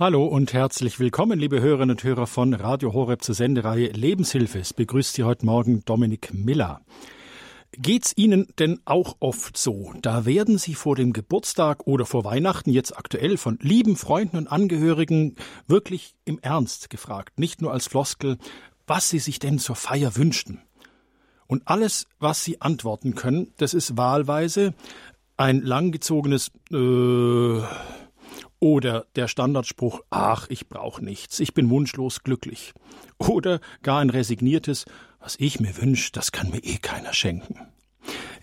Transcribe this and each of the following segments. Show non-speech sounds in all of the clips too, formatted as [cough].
Hallo und herzlich willkommen, liebe Hörerinnen und Hörer von Radio Horeb zur Sendereihe Lebenshilfe. Es begrüßt Sie heute Morgen Dominik Miller. Geht's Ihnen denn auch oft so? Da werden Sie vor dem Geburtstag oder vor Weihnachten jetzt aktuell von lieben Freunden und Angehörigen wirklich im Ernst gefragt, nicht nur als Floskel, was Sie sich denn zur Feier wünschten. Und alles, was Sie antworten können, das ist wahlweise ein langgezogenes äh, oder der Standardspruch, ach, ich brauche nichts, ich bin wunschlos glücklich. Oder gar ein resigniertes, was ich mir wünsche, das kann mir eh keiner schenken.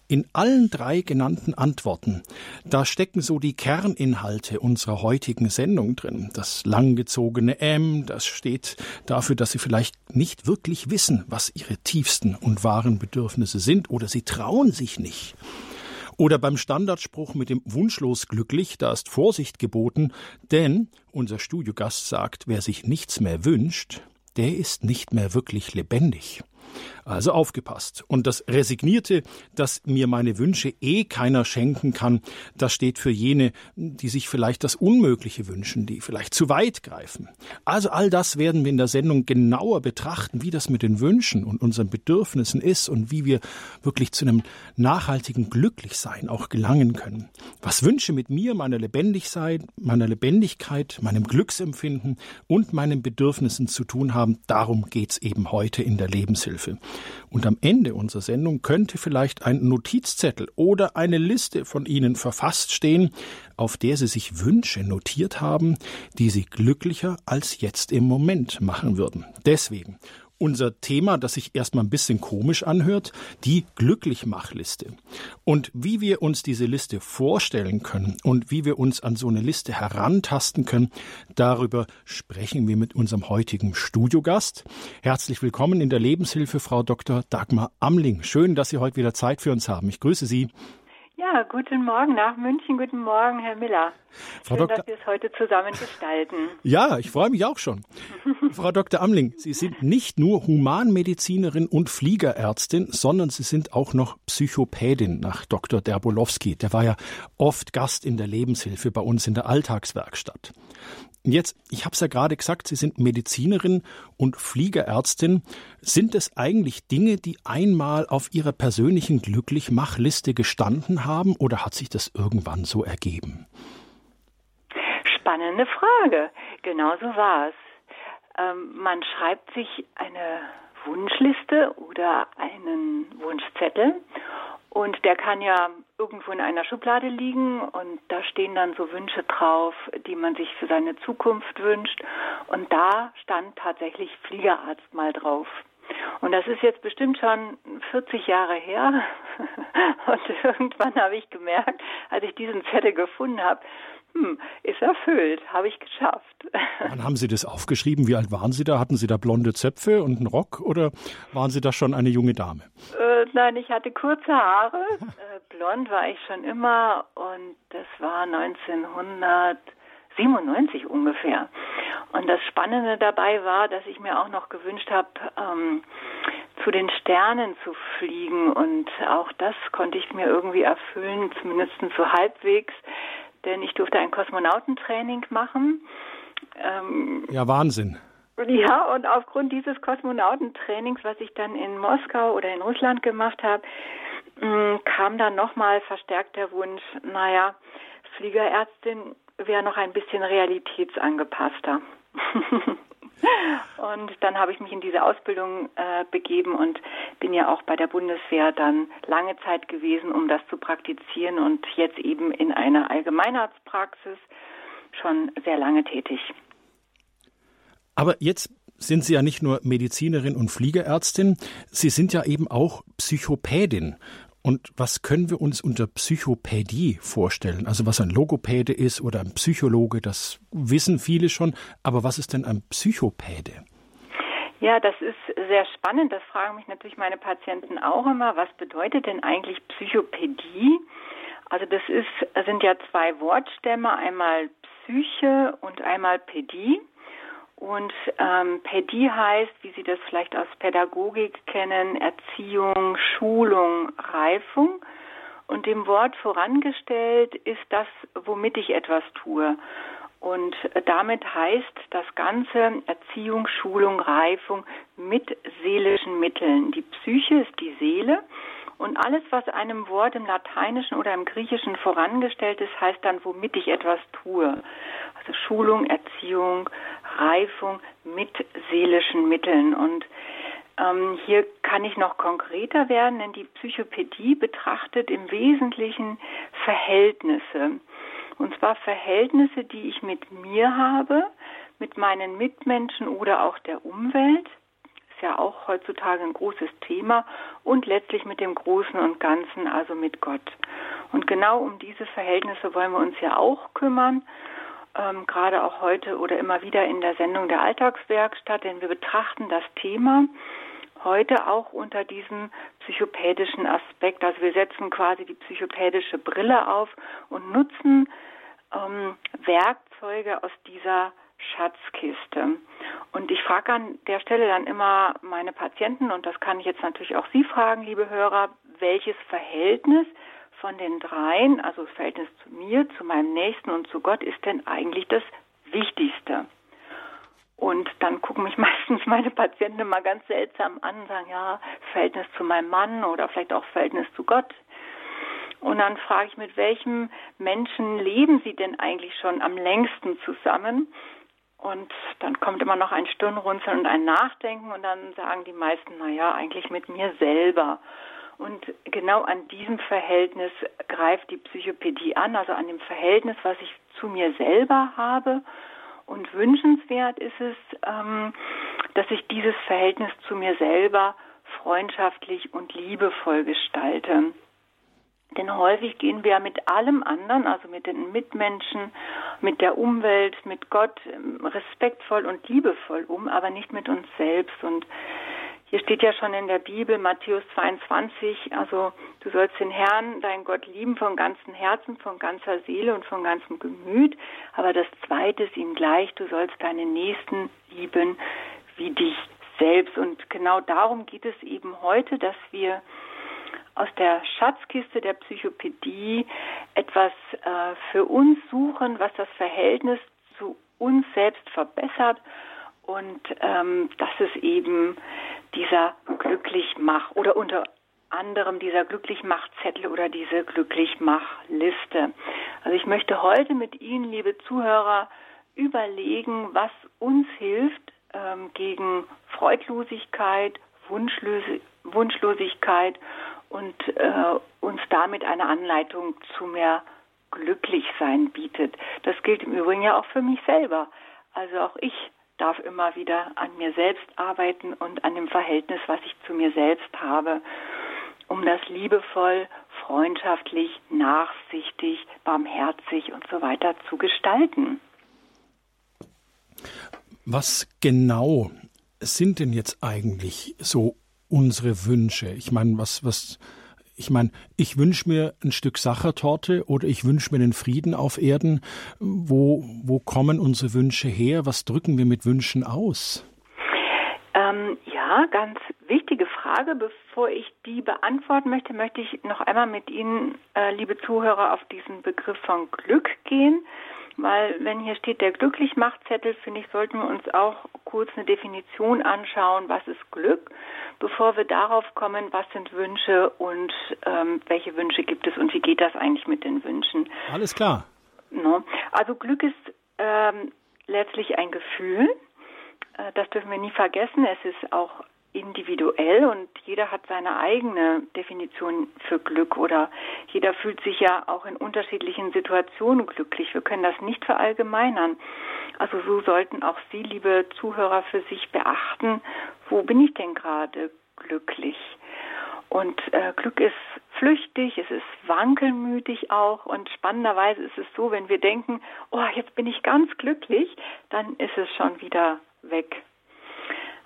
In allen drei genannten Antworten, da stecken so die Kerninhalte unserer heutigen Sendung drin. Das langgezogene M, das steht dafür, dass Sie vielleicht nicht wirklich wissen, was Ihre tiefsten und wahren Bedürfnisse sind oder Sie trauen sich nicht. Oder beim Standardspruch mit dem Wunschlos glücklich, da ist Vorsicht geboten, denn unser Studiogast sagt, wer sich nichts mehr wünscht, der ist nicht mehr wirklich lebendig. Also aufgepasst. Und das Resignierte, dass mir meine Wünsche eh keiner schenken kann, das steht für jene, die sich vielleicht das Unmögliche wünschen, die vielleicht zu weit greifen. Also all das werden wir in der Sendung genauer betrachten, wie das mit den Wünschen und unseren Bedürfnissen ist und wie wir wirklich zu einem nachhaltigen Glücklichsein auch gelangen können. Was Wünsche mit mir, meiner Lebendigkeit, meiner Lebendigkeit, meinem Glücksempfinden und meinen Bedürfnissen zu tun haben, darum geht's eben heute in der Lebenshilfe. Und am Ende unserer Sendung könnte vielleicht ein Notizzettel oder eine Liste von Ihnen verfasst stehen, auf der Sie sich Wünsche notiert haben, die Sie glücklicher als jetzt im Moment machen würden. Deswegen unser Thema, das sich erstmal ein bisschen komisch anhört, die Glücklichmachliste. Und wie wir uns diese Liste vorstellen können und wie wir uns an so eine Liste herantasten können, darüber sprechen wir mit unserem heutigen Studiogast. Herzlich willkommen in der Lebenshilfe, Frau Dr. Dagmar Amling. Schön, dass Sie heute wieder Zeit für uns haben. Ich grüße Sie. Ja, guten Morgen nach München. Guten Morgen, Herr Miller. Frau Schön, Dr. dass wir es heute zusammen gestalten. [laughs] Ja, ich freue mich auch schon. [laughs] Frau Dr. Amling, Sie sind nicht nur Humanmedizinerin und Fliegerärztin, sondern Sie sind auch noch Psychopädin nach Dr. Derbolowski. Der war ja oft Gast in der Lebenshilfe bei uns in der Alltagswerkstatt. Jetzt, ich habe es ja gerade gesagt, Sie sind Medizinerin und Fliegerärztin. Sind es eigentlich Dinge, die einmal auf Ihrer persönlichen Glücklichmachliste gestanden haben oder hat sich das irgendwann so ergeben? Spannende Frage. Genau so war es. Ähm, man schreibt sich eine Wunschliste oder einen Wunschzettel und der kann ja irgendwo in einer Schublade liegen und da stehen dann so Wünsche drauf, die man sich für seine Zukunft wünscht. Und da stand tatsächlich Fliegerarzt mal drauf. Und das ist jetzt bestimmt schon 40 Jahre her. [laughs] Und irgendwann habe ich gemerkt, als ich diesen Zettel gefunden habe, hm, ist erfüllt, habe ich geschafft. [laughs] Wann haben Sie das aufgeschrieben? Wie alt waren Sie da? Hatten Sie da blonde Zöpfe und einen Rock oder waren Sie da schon eine junge Dame? Äh, nein, ich hatte kurze Haare. [laughs] Äh, blond war ich schon immer und das war 1997 ungefähr. Und das Spannende dabei war, dass ich mir auch noch gewünscht habe, ähm, zu den Sternen zu fliegen. Und auch das konnte ich mir irgendwie erfüllen, zumindest so halbwegs denn ich durfte ein Kosmonautentraining machen. Ähm, ja, Wahnsinn. Ja, und aufgrund dieses Kosmonautentrainings, was ich dann in Moskau oder in Russland gemacht habe, mm, kam dann nochmal verstärkt der Wunsch, naja, Fliegerärztin wäre noch ein bisschen realitätsangepasster. [laughs] Und dann habe ich mich in diese Ausbildung äh, begeben und bin ja auch bei der Bundeswehr dann lange Zeit gewesen, um das zu praktizieren und jetzt eben in einer Allgemeinarztpraxis schon sehr lange tätig. Aber jetzt sind Sie ja nicht nur Medizinerin und Fliegerärztin, Sie sind ja eben auch Psychopädin. Und was können wir uns unter Psychopädie vorstellen? Also was ein Logopäde ist oder ein Psychologe, das wissen viele schon. Aber was ist denn ein Psychopäde? Ja, das ist sehr spannend. Das fragen mich natürlich meine Patienten auch immer. Was bedeutet denn eigentlich Psychopädie? Also das ist, sind ja zwei Wortstämme, einmal Psyche und einmal Pädie. Und ähm, Pädie heißt, wie Sie das vielleicht aus Pädagogik kennen, Erziehung, Schulung, Reifung. Und dem Wort vorangestellt ist das, womit ich etwas tue. Und damit heißt das Ganze Erziehung, Schulung, Reifung mit seelischen Mitteln. Die Psyche ist die Seele und alles, was einem Wort im Lateinischen oder im Griechischen vorangestellt ist, heißt dann, womit ich etwas tue. Also Schulung, Erziehung, Reifung mit seelischen Mitteln. Und ähm, hier kann ich noch konkreter werden, denn die Psychopädie betrachtet im Wesentlichen Verhältnisse. Und zwar Verhältnisse, die ich mit mir habe, mit meinen Mitmenschen oder auch der Umwelt ist ja auch heutzutage ein großes Thema und letztlich mit dem Großen und Ganzen, also mit Gott. Und genau um diese Verhältnisse wollen wir uns ja auch kümmern, ähm, gerade auch heute oder immer wieder in der Sendung der Alltagswerkstatt, denn wir betrachten das Thema heute auch unter diesem psychopädischen Aspekt. Also wir setzen quasi die psychopädische Brille auf und nutzen ähm, Werkzeuge aus dieser Schatzkiste. Und ich frage an der Stelle dann immer meine Patienten, und das kann ich jetzt natürlich auch Sie fragen, liebe Hörer, welches Verhältnis von den dreien, also das Verhältnis zu mir, zu meinem Nächsten und zu Gott, ist denn eigentlich das Wichtigste? Und dann gucken mich [laughs] meistens meine Patienten immer ganz seltsam an und sagen, ja, Verhältnis zu meinem Mann oder vielleicht auch Verhältnis zu Gott. Und dann frage ich, mit welchem Menschen leben Sie denn eigentlich schon am längsten zusammen? Und dann kommt immer noch ein Stirnrunzeln und ein Nachdenken und dann sagen die meisten, naja, eigentlich mit mir selber. Und genau an diesem Verhältnis greift die Psychopädie an, also an dem Verhältnis, was ich zu mir selber habe. Und wünschenswert ist es, ähm, dass ich dieses Verhältnis zu mir selber freundschaftlich und liebevoll gestalte. Denn häufig gehen wir mit allem anderen, also mit den Mitmenschen, mit der Umwelt, mit Gott ähm, respektvoll und liebevoll um, aber nicht mit uns selbst. Und hier steht ja schon in der Bibel, Matthäus 22, also du sollst den Herrn, dein Gott lieben von ganzem Herzen, von ganzer Seele und von ganzem Gemüt. Aber das Zweite ist ihm gleich, du sollst deinen Nächsten lieben wie dich selbst. Und genau darum geht es eben heute, dass wir aus der Schatzkiste der Psychopädie etwas äh, für uns suchen, was das Verhältnis zu uns selbst verbessert. Und ähm, das ist eben dieser Glücklichmach oder unter anderem dieser Glücklichmachzettel oder diese Glücklichmachliste. Also ich möchte heute mit Ihnen, liebe Zuhörer, überlegen, was uns hilft ähm, gegen Freudlosigkeit, Wunschlose Wunschlosigkeit und äh, uns damit eine Anleitung zu mehr Glücklichsein bietet. Das gilt im Übrigen ja auch für mich selber. Also auch ich darf immer wieder an mir selbst arbeiten und an dem Verhältnis, was ich zu mir selbst habe, um das liebevoll, freundschaftlich, nachsichtig, barmherzig und so weiter zu gestalten. Was genau sind denn jetzt eigentlich so unsere Wünsche? Ich meine, was, was, ich meine, ich wünsche mir ein Stück Sachertorte oder ich wünsche mir den Frieden auf Erden. Wo, wo kommen unsere Wünsche her? Was drücken wir mit Wünschen aus? Ähm, ja, ganz wichtige Frage. Bevor ich die beantworten möchte, möchte ich noch einmal mit Ihnen, äh, liebe Zuhörer, auf diesen Begriff von Glück gehen. Weil wenn hier steht der Glücklichmachzettel, finde ich, sollten wir uns auch kurz eine Definition anschauen, was ist Glück, bevor wir darauf kommen, was sind Wünsche und ähm, welche Wünsche gibt es und wie geht das eigentlich mit den Wünschen. Alles klar. No. Also Glück ist ähm, letztlich ein Gefühl. Äh, das dürfen wir nie vergessen. Es ist auch individuell und jeder hat seine eigene Definition für Glück oder jeder fühlt sich ja auch in unterschiedlichen Situationen glücklich. Wir können das nicht verallgemeinern. Also so sollten auch Sie, liebe Zuhörer, für sich beachten, wo bin ich denn gerade glücklich? Und äh, Glück ist flüchtig, es ist wankelmütig auch und spannenderweise ist es so, wenn wir denken, oh, jetzt bin ich ganz glücklich, dann ist es schon wieder weg.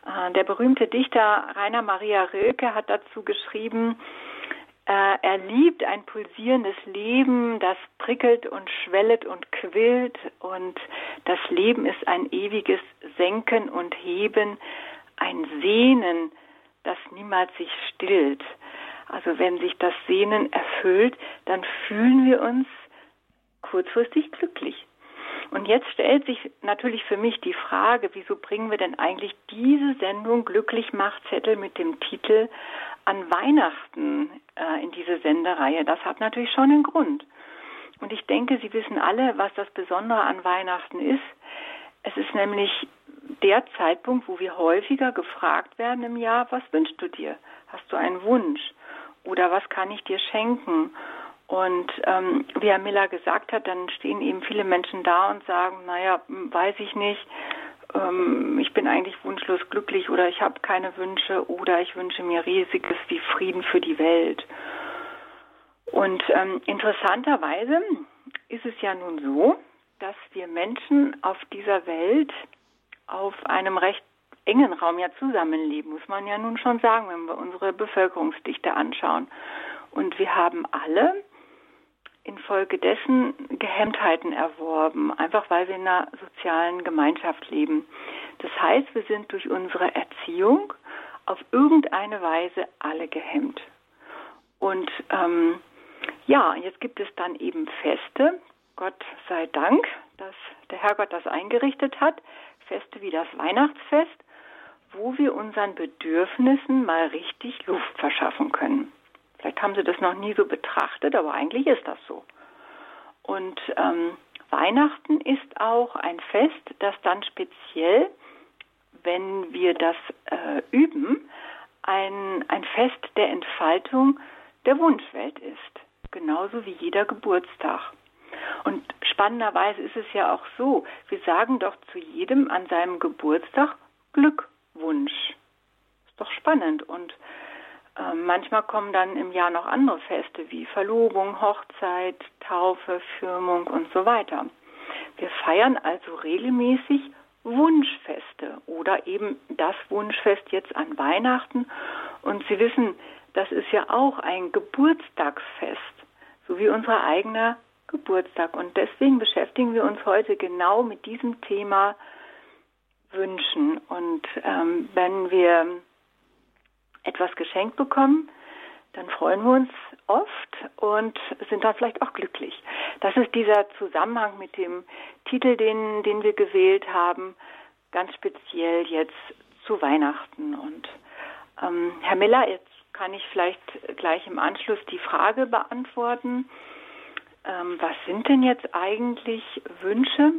Äh, der berühmte Dichter Rainer Maria Rilke hat dazu geschrieben, äh, er liebt ein pulsierendes Leben, das prickelt und schwellet und quillt und das Leben ist ein ewiges Senken und Heben, ein Sehnen, das niemals sich stillt. Also wenn sich das Sehnen erfüllt, dann fühlen wir uns kurzfristig glücklich. Und jetzt stellt sich natürlich für mich die Frage, wieso bringen wir denn eigentlich diese Sendung Glücklich macht Zettel mit dem Titel an Weihnachten äh, in diese Sendereihe? Das hat natürlich schon einen Grund. Und ich denke, Sie wissen alle, was das Besondere an Weihnachten ist. Es ist nämlich der Zeitpunkt, wo wir häufiger gefragt werden im Jahr, was wünschst du dir? Hast du einen Wunsch? Oder was kann ich dir schenken? Und ähm, wie Herr Miller gesagt hat, dann stehen eben viele Menschen da und sagen, naja, weiß ich nicht, ähm, ich bin eigentlich wunschlos glücklich oder ich habe keine Wünsche oder ich wünsche mir riesiges wie Frieden für die Welt. Und ähm, interessanterweise ist es ja nun so, dass wir Menschen auf dieser Welt auf einem recht engen Raum ja zusammenleben, muss man ja nun schon sagen, wenn wir unsere Bevölkerungsdichte anschauen. Und wir haben alle infolgedessen Gehemmtheiten erworben, einfach weil wir in einer sozialen Gemeinschaft leben. Das heißt, wir sind durch unsere Erziehung auf irgendeine Weise alle gehemmt. Und ähm, ja, jetzt gibt es dann eben Feste, Gott sei Dank, dass der Herrgott das eingerichtet hat, Feste wie das Weihnachtsfest, wo wir unseren Bedürfnissen mal richtig Luft verschaffen können. Vielleicht haben Sie das noch nie so betrachtet, aber eigentlich ist das so. Und ähm, Weihnachten ist auch ein Fest, das dann speziell, wenn wir das äh, üben, ein, ein Fest der Entfaltung der Wunschwelt ist. Genauso wie jeder Geburtstag. Und spannenderweise ist es ja auch so, wir sagen doch zu jedem an seinem Geburtstag Glückwunsch. Ist doch spannend. Und manchmal kommen dann im Jahr noch andere Feste wie Verlobung, Hochzeit, Taufe, Firmung und so weiter. Wir feiern also regelmäßig Wunschfeste oder eben das Wunschfest jetzt an Weihnachten. Und Sie wissen, das ist ja auch ein Geburtstagsfest, so wie unser eigener Geburtstag. Und deswegen beschäftigen wir uns heute genau mit diesem Thema Wünschen. Und ähm, wenn wir etwas geschenkt bekommen, dann freuen wir uns oft und sind dann vielleicht auch glücklich. Das ist dieser Zusammenhang mit dem Titel, den, den wir gewählt haben, ganz speziell jetzt zu Weihnachten. Und ähm, Herr Miller, jetzt kann ich vielleicht gleich im Anschluss die Frage beantworten. Ähm, was sind denn jetzt eigentlich Wünsche?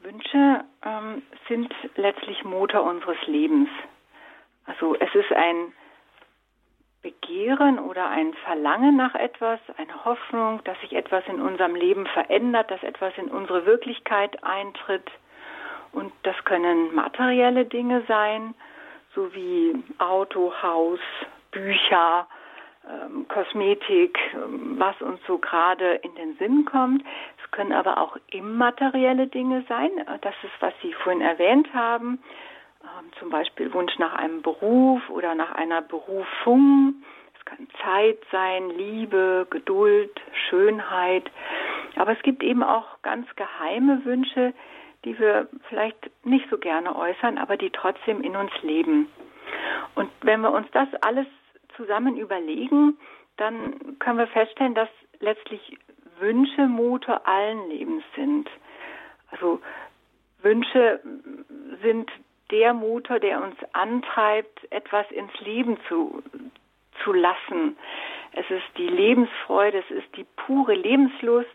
Wünsche ähm, sind letztlich Motor unseres Lebens. Also es ist ein Begehren oder ein Verlangen nach etwas, eine Hoffnung, dass sich etwas in unserem Leben verändert, dass etwas in unsere Wirklichkeit eintritt. Und das können materielle Dinge sein, so wie Auto, Haus, Bücher, ähm, Kosmetik, ähm, was uns so gerade in den Sinn kommt. Es können aber auch immaterielle Dinge sein. Das ist, was Sie vorhin erwähnt haben. Zum Beispiel Wunsch nach einem Beruf oder nach einer Berufung. Es kann Zeit sein, Liebe, Geduld, Schönheit. Aber es gibt eben auch ganz geheime Wünsche, die wir vielleicht nicht so gerne äußern, aber die trotzdem in uns leben. Und wenn wir uns das alles zusammen überlegen, dann können wir feststellen, dass letztlich Wünsche Motor allen Lebens sind. Also Wünsche sind der Motor, der uns antreibt, etwas ins Leben zu, zu lassen. Es ist die Lebensfreude, es ist die pure Lebenslust.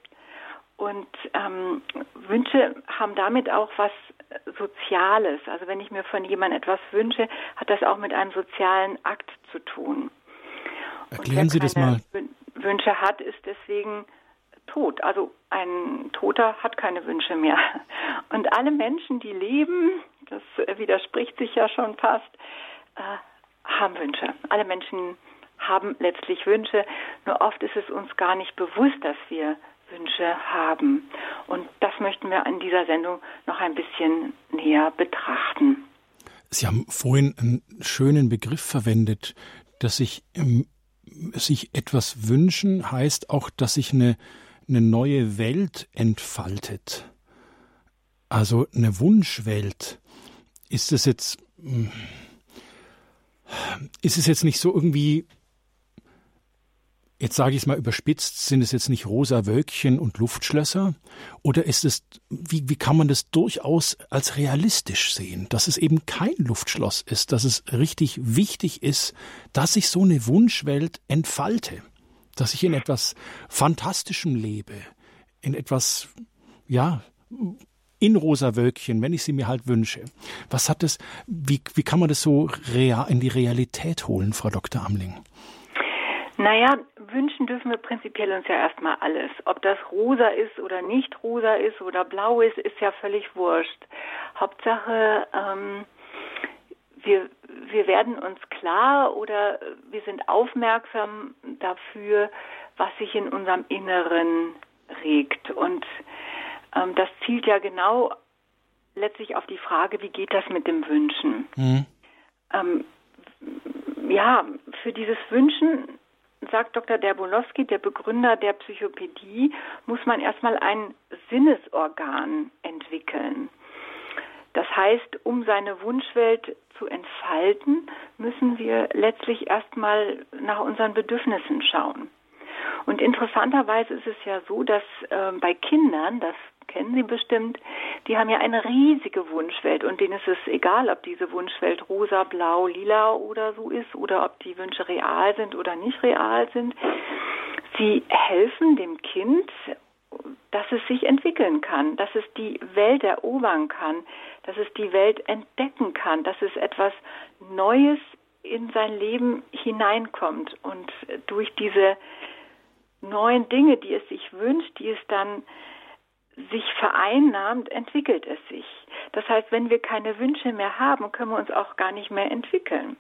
Und ähm, Wünsche haben damit auch was Soziales. Also wenn ich mir von jemandem etwas wünsche, hat das auch mit einem sozialen Akt zu tun. Erklären Sie das mal. Wünsche hat, ist deswegen tot. Also ein Toter hat keine Wünsche mehr. Und alle Menschen, die leben, das widerspricht sich ja schon fast, äh, haben Wünsche. Alle Menschen haben letztlich Wünsche. Nur oft ist es uns gar nicht bewusst, dass wir Wünsche haben. Und das möchten wir in dieser Sendung noch ein bisschen näher betrachten. Sie haben vorhin einen schönen Begriff verwendet, dass sich, ähm, sich etwas wünschen heißt auch, dass sich eine, eine neue Welt entfaltet. Also eine Wunschwelt. Ist es jetzt, hm, ist es jetzt nicht so irgendwie Jetzt sage ich es mal überspitzt, sind es jetzt nicht rosa Wölkchen und Luftschlösser? Oder ist es, wie, wie kann man das durchaus als realistisch sehen, dass es eben kein Luftschloss ist, dass es richtig wichtig ist, dass ich so eine Wunschwelt entfalte, dass ich in etwas Fantastischem lebe, in etwas, ja, in rosa Wölkchen, wenn ich sie mir halt wünsche. Was hat das, wie, wie kann man das so real, in die Realität holen, Frau Dr. Amling? Naja, wünschen dürfen wir prinzipiell uns ja erstmal alles. Ob das rosa ist oder nicht rosa ist oder blau ist, ist ja völlig wurscht. Hauptsache, ähm, wir, wir werden uns klar oder wir sind aufmerksam dafür, was sich in unserem Inneren regt. Und ähm, das zielt ja genau letztlich auf die Frage, wie geht das mit dem Wünschen? Mhm. Ähm, ja, für dieses Wünschen sagt Dr. Derbolowski, der Begründer der Psychopädie, muss man erstmal ein Sinnesorgan entwickeln. Das heißt, um seine Wunschwelt zu entfalten, müssen wir letztlich erstmal nach unseren Bedürfnissen schauen. Und interessanterweise ist es ja so, dass äh, bei Kindern, das kennen Sie bestimmt, die haben ja eine riesige Wunschwelt und denen ist es egal, ob diese Wunschwelt rosa, blau, lila oder so ist oder ob die Wünsche real sind oder nicht real sind. Sie helfen dem Kind, dass es sich entwickeln kann, dass es die Welt erobern kann, dass es die Welt entdecken kann, dass es etwas Neues in sein Leben hineinkommt und durch diese neuen Dinge, die es sich wünscht, die es dann sich vereinnahmt, entwickelt es sich. Das heißt, wenn wir keine Wünsche mehr haben, können wir uns auch gar nicht mehr entwickeln.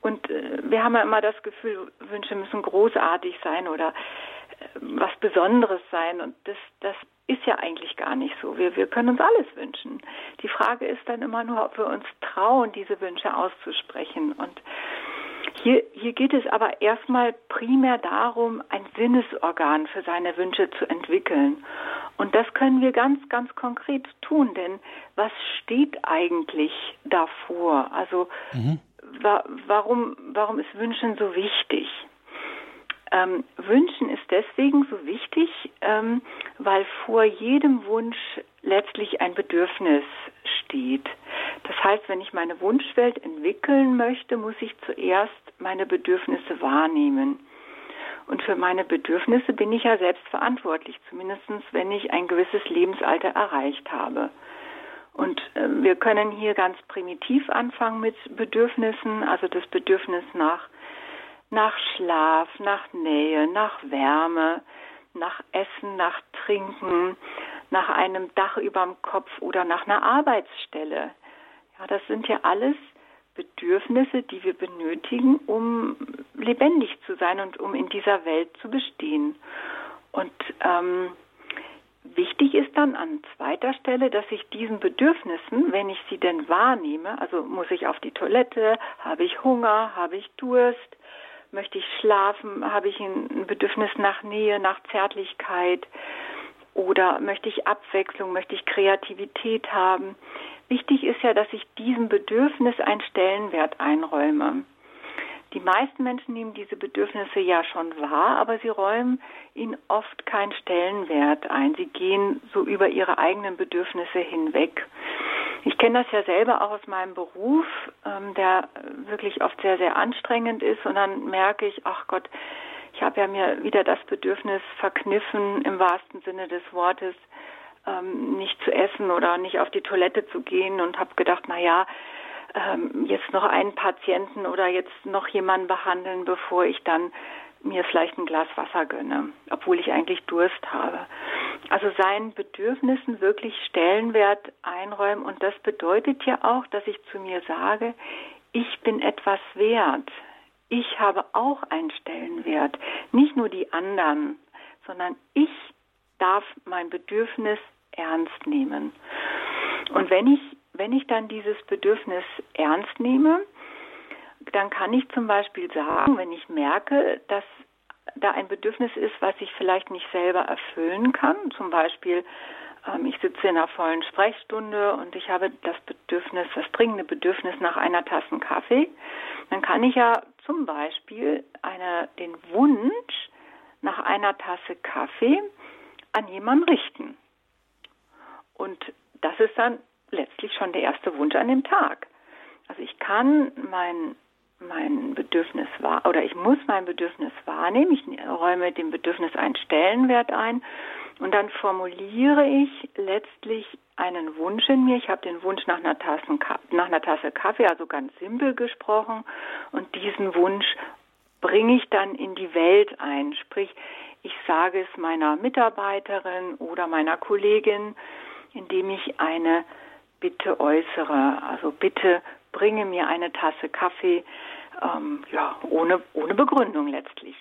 Und äh, wir haben ja immer das Gefühl, Wünsche müssen großartig sein oder was Besonderes sein. Und das, das ist ja eigentlich gar nicht so. Wir, wir können uns alles wünschen. Die Frage ist dann immer nur, ob wir uns trauen, diese Wünsche auszusprechen. Und hier, hier geht es aber erstmal primär darum, ein Sinnesorgan für seine Wünsche zu entwickeln. Und das können wir ganz, ganz konkret tun, denn was steht eigentlich davor? Also mhm. wa warum, warum ist Wünschen so wichtig? Ähm, Wünschen ist deswegen so wichtig, ähm, weil vor jedem Wunsch letztlich ein Bedürfnis steht. Das heißt, wenn ich meine Wunschwelt entwickeln möchte, muss ich zuerst meine Bedürfnisse wahrnehmen. Und für meine Bedürfnisse bin ich ja selbst verantwortlich, zumindest wenn ich ein gewisses Lebensalter erreicht habe. Und äh, wir können hier ganz primitiv anfangen mit Bedürfnissen, also das Bedürfnis nach, nach Schlaf, nach Nähe, nach Wärme, nach Essen, nach Trinken, nach einem Dach über dem Kopf oder nach einer Arbeitsstelle. Ja, das sind ja alles Bedürfnisse, die wir benötigen, um lebendig zu sein und um in dieser Welt zu bestehen. Und ähm, wichtig ist dann an zweiter Stelle, dass ich diesen Bedürfnissen, wenn ich sie denn wahrnehme, also muss ich auf die Toilette, habe ich Hunger, habe ich Durst, möchte ich schlafen, habe ich ein Bedürfnis nach Nähe, nach Zärtlichkeit oder möchte ich Abwechslung, möchte ich Kreativität haben, Wichtig ist ja, dass ich diesem Bedürfnis einen Stellenwert einräume. Die meisten Menschen nehmen diese Bedürfnisse ja schon wahr, aber sie räumen ihnen oft keinen Stellenwert ein. Sie gehen so über ihre eigenen Bedürfnisse hinweg. Ich kenne das ja selber auch aus meinem Beruf, ähm, der wirklich oft sehr, sehr anstrengend ist. Und dann merke ich, ach Gott, ich habe ja mir wieder das Bedürfnis verkniffen, im wahrsten Sinne des Wortes, ähm, nicht zu essen oder nicht auf die Toilette zu gehen und habe gedacht, na ja, ähm, jetzt noch einen Patienten oder jetzt noch jemanden behandeln, bevor ich dann mir vielleicht ein Glas Wasser gönne, obwohl ich eigentlich Durst habe. Also seinen Bedürfnissen wirklich Stellenwert einräumen und das bedeutet ja auch, dass ich zu mir sage, ich bin etwas wert. Ich habe auch einen Stellenwert. Nicht nur die anderen, sondern ich darf mein Bedürfnis ernst nehmen. Und wenn ich, wenn ich dann dieses Bedürfnis ernst nehme, dann kann ich zum Beispiel sagen, wenn ich merke, dass da ein Bedürfnis ist, was ich vielleicht nicht selber erfüllen kann, zum Beispiel ähm, ich sitze in einer vollen Sprechstunde und ich habe das Bedürfnis, das dringende Bedürfnis nach einer Tasse Kaffee, dann kann ich ja zum Beispiel eine, den Wunsch nach einer Tasse Kaffee an jemanden richten. Und das ist dann letztlich schon der erste Wunsch an dem Tag. Also ich kann mein, mein Bedürfnis wahr oder ich muss mein Bedürfnis wahrnehmen. Ich räume dem Bedürfnis einen Stellenwert ein und dann formuliere ich letztlich einen Wunsch in mir. Ich habe den Wunsch nach einer, Tasse, nach einer Tasse Kaffee, also ganz simpel gesprochen. Und diesen Wunsch bringe ich dann in die Welt ein. Sprich, ich sage es meiner Mitarbeiterin oder meiner Kollegin, indem ich eine Bitte äußere. Also bitte bringe mir eine Tasse Kaffee, ähm, ja, ohne, ohne Begründung letztlich.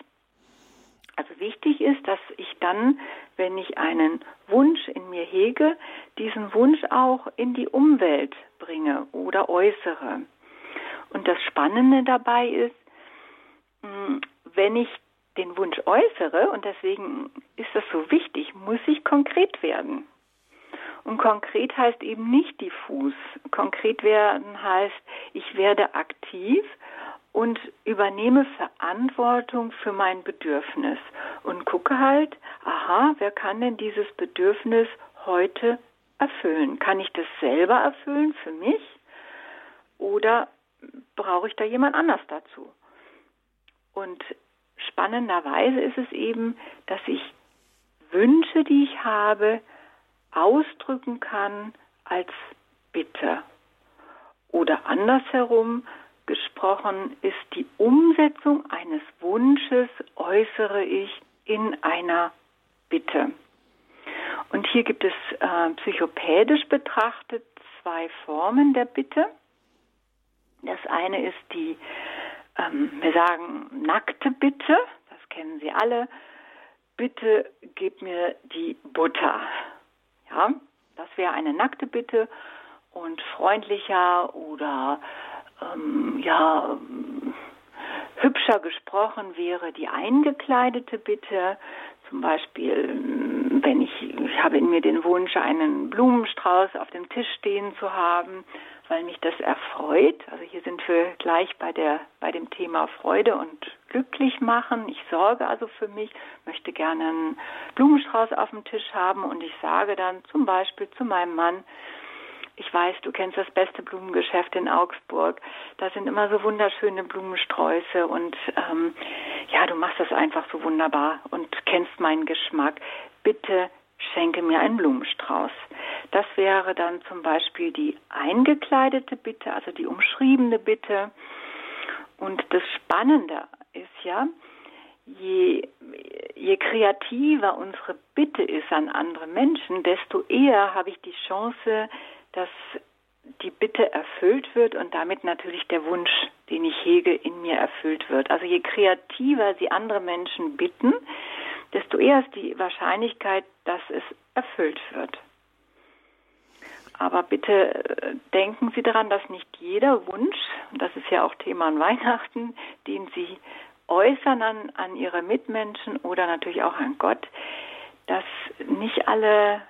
Also wichtig ist, dass ich dann, wenn ich einen Wunsch in mir hege, diesen Wunsch auch in die Umwelt bringe oder äußere. Und das Spannende dabei ist, hm, wenn ich den Wunsch äußere, und deswegen ist das so wichtig, muss ich konkret werden. Und konkret heißt eben nicht diffus. Konkret werden heißt, ich werde aktiv und übernehme Verantwortung für mein Bedürfnis und gucke halt, aha, wer kann denn dieses Bedürfnis heute erfüllen? Kann ich das selber erfüllen für mich oder brauche ich da jemand anders dazu? Und spannenderweise ist es eben, dass ich Wünsche, die ich habe, ausdrücken kann als Bitte. Oder andersherum gesprochen ist die Umsetzung eines Wunsches äußere ich in einer Bitte. Und hier gibt es äh, psychopädisch betrachtet zwei Formen der Bitte. Das eine ist die, ähm, wir sagen, nackte Bitte, das kennen Sie alle. Bitte gib mir die Butter. Ja, das wäre eine nackte Bitte und freundlicher oder ähm, ja hübscher gesprochen wäre die eingekleidete Bitte. Zum Beispiel, wenn ich, ich habe in mir den Wunsch, einen Blumenstrauß auf dem Tisch stehen zu haben, weil mich das erfreut. Also hier sind wir gleich bei der, bei dem Thema Freude und glücklich machen. Ich sorge also für mich, möchte gerne einen Blumenstrauß auf dem Tisch haben und ich sage dann zum Beispiel zu meinem Mann, ich weiß, du kennst das beste Blumengeschäft in Augsburg. Da sind immer so wunderschöne Blumensträuße und ähm, ja, du machst das einfach so wunderbar und kennst meinen Geschmack. Bitte schenke mir einen Blumenstrauß. Das wäre dann zum Beispiel die eingekleidete Bitte, also die umschriebene Bitte. Und das Spannende ist ja, je, je kreativer unsere Bitte ist an andere Menschen, desto eher habe ich die Chance, dass die Bitte erfüllt wird und damit natürlich der Wunsch, den ich hege, in mir erfüllt wird. Also je kreativer Sie andere Menschen bitten, desto eher ist die Wahrscheinlichkeit, dass es erfüllt wird. Aber bitte äh, denken Sie daran, dass nicht jeder Wunsch, und das ist ja auch Thema an Weihnachten, den Sie äußern an, an Ihre Mitmenschen oder natürlich auch an Gott, dass nicht alle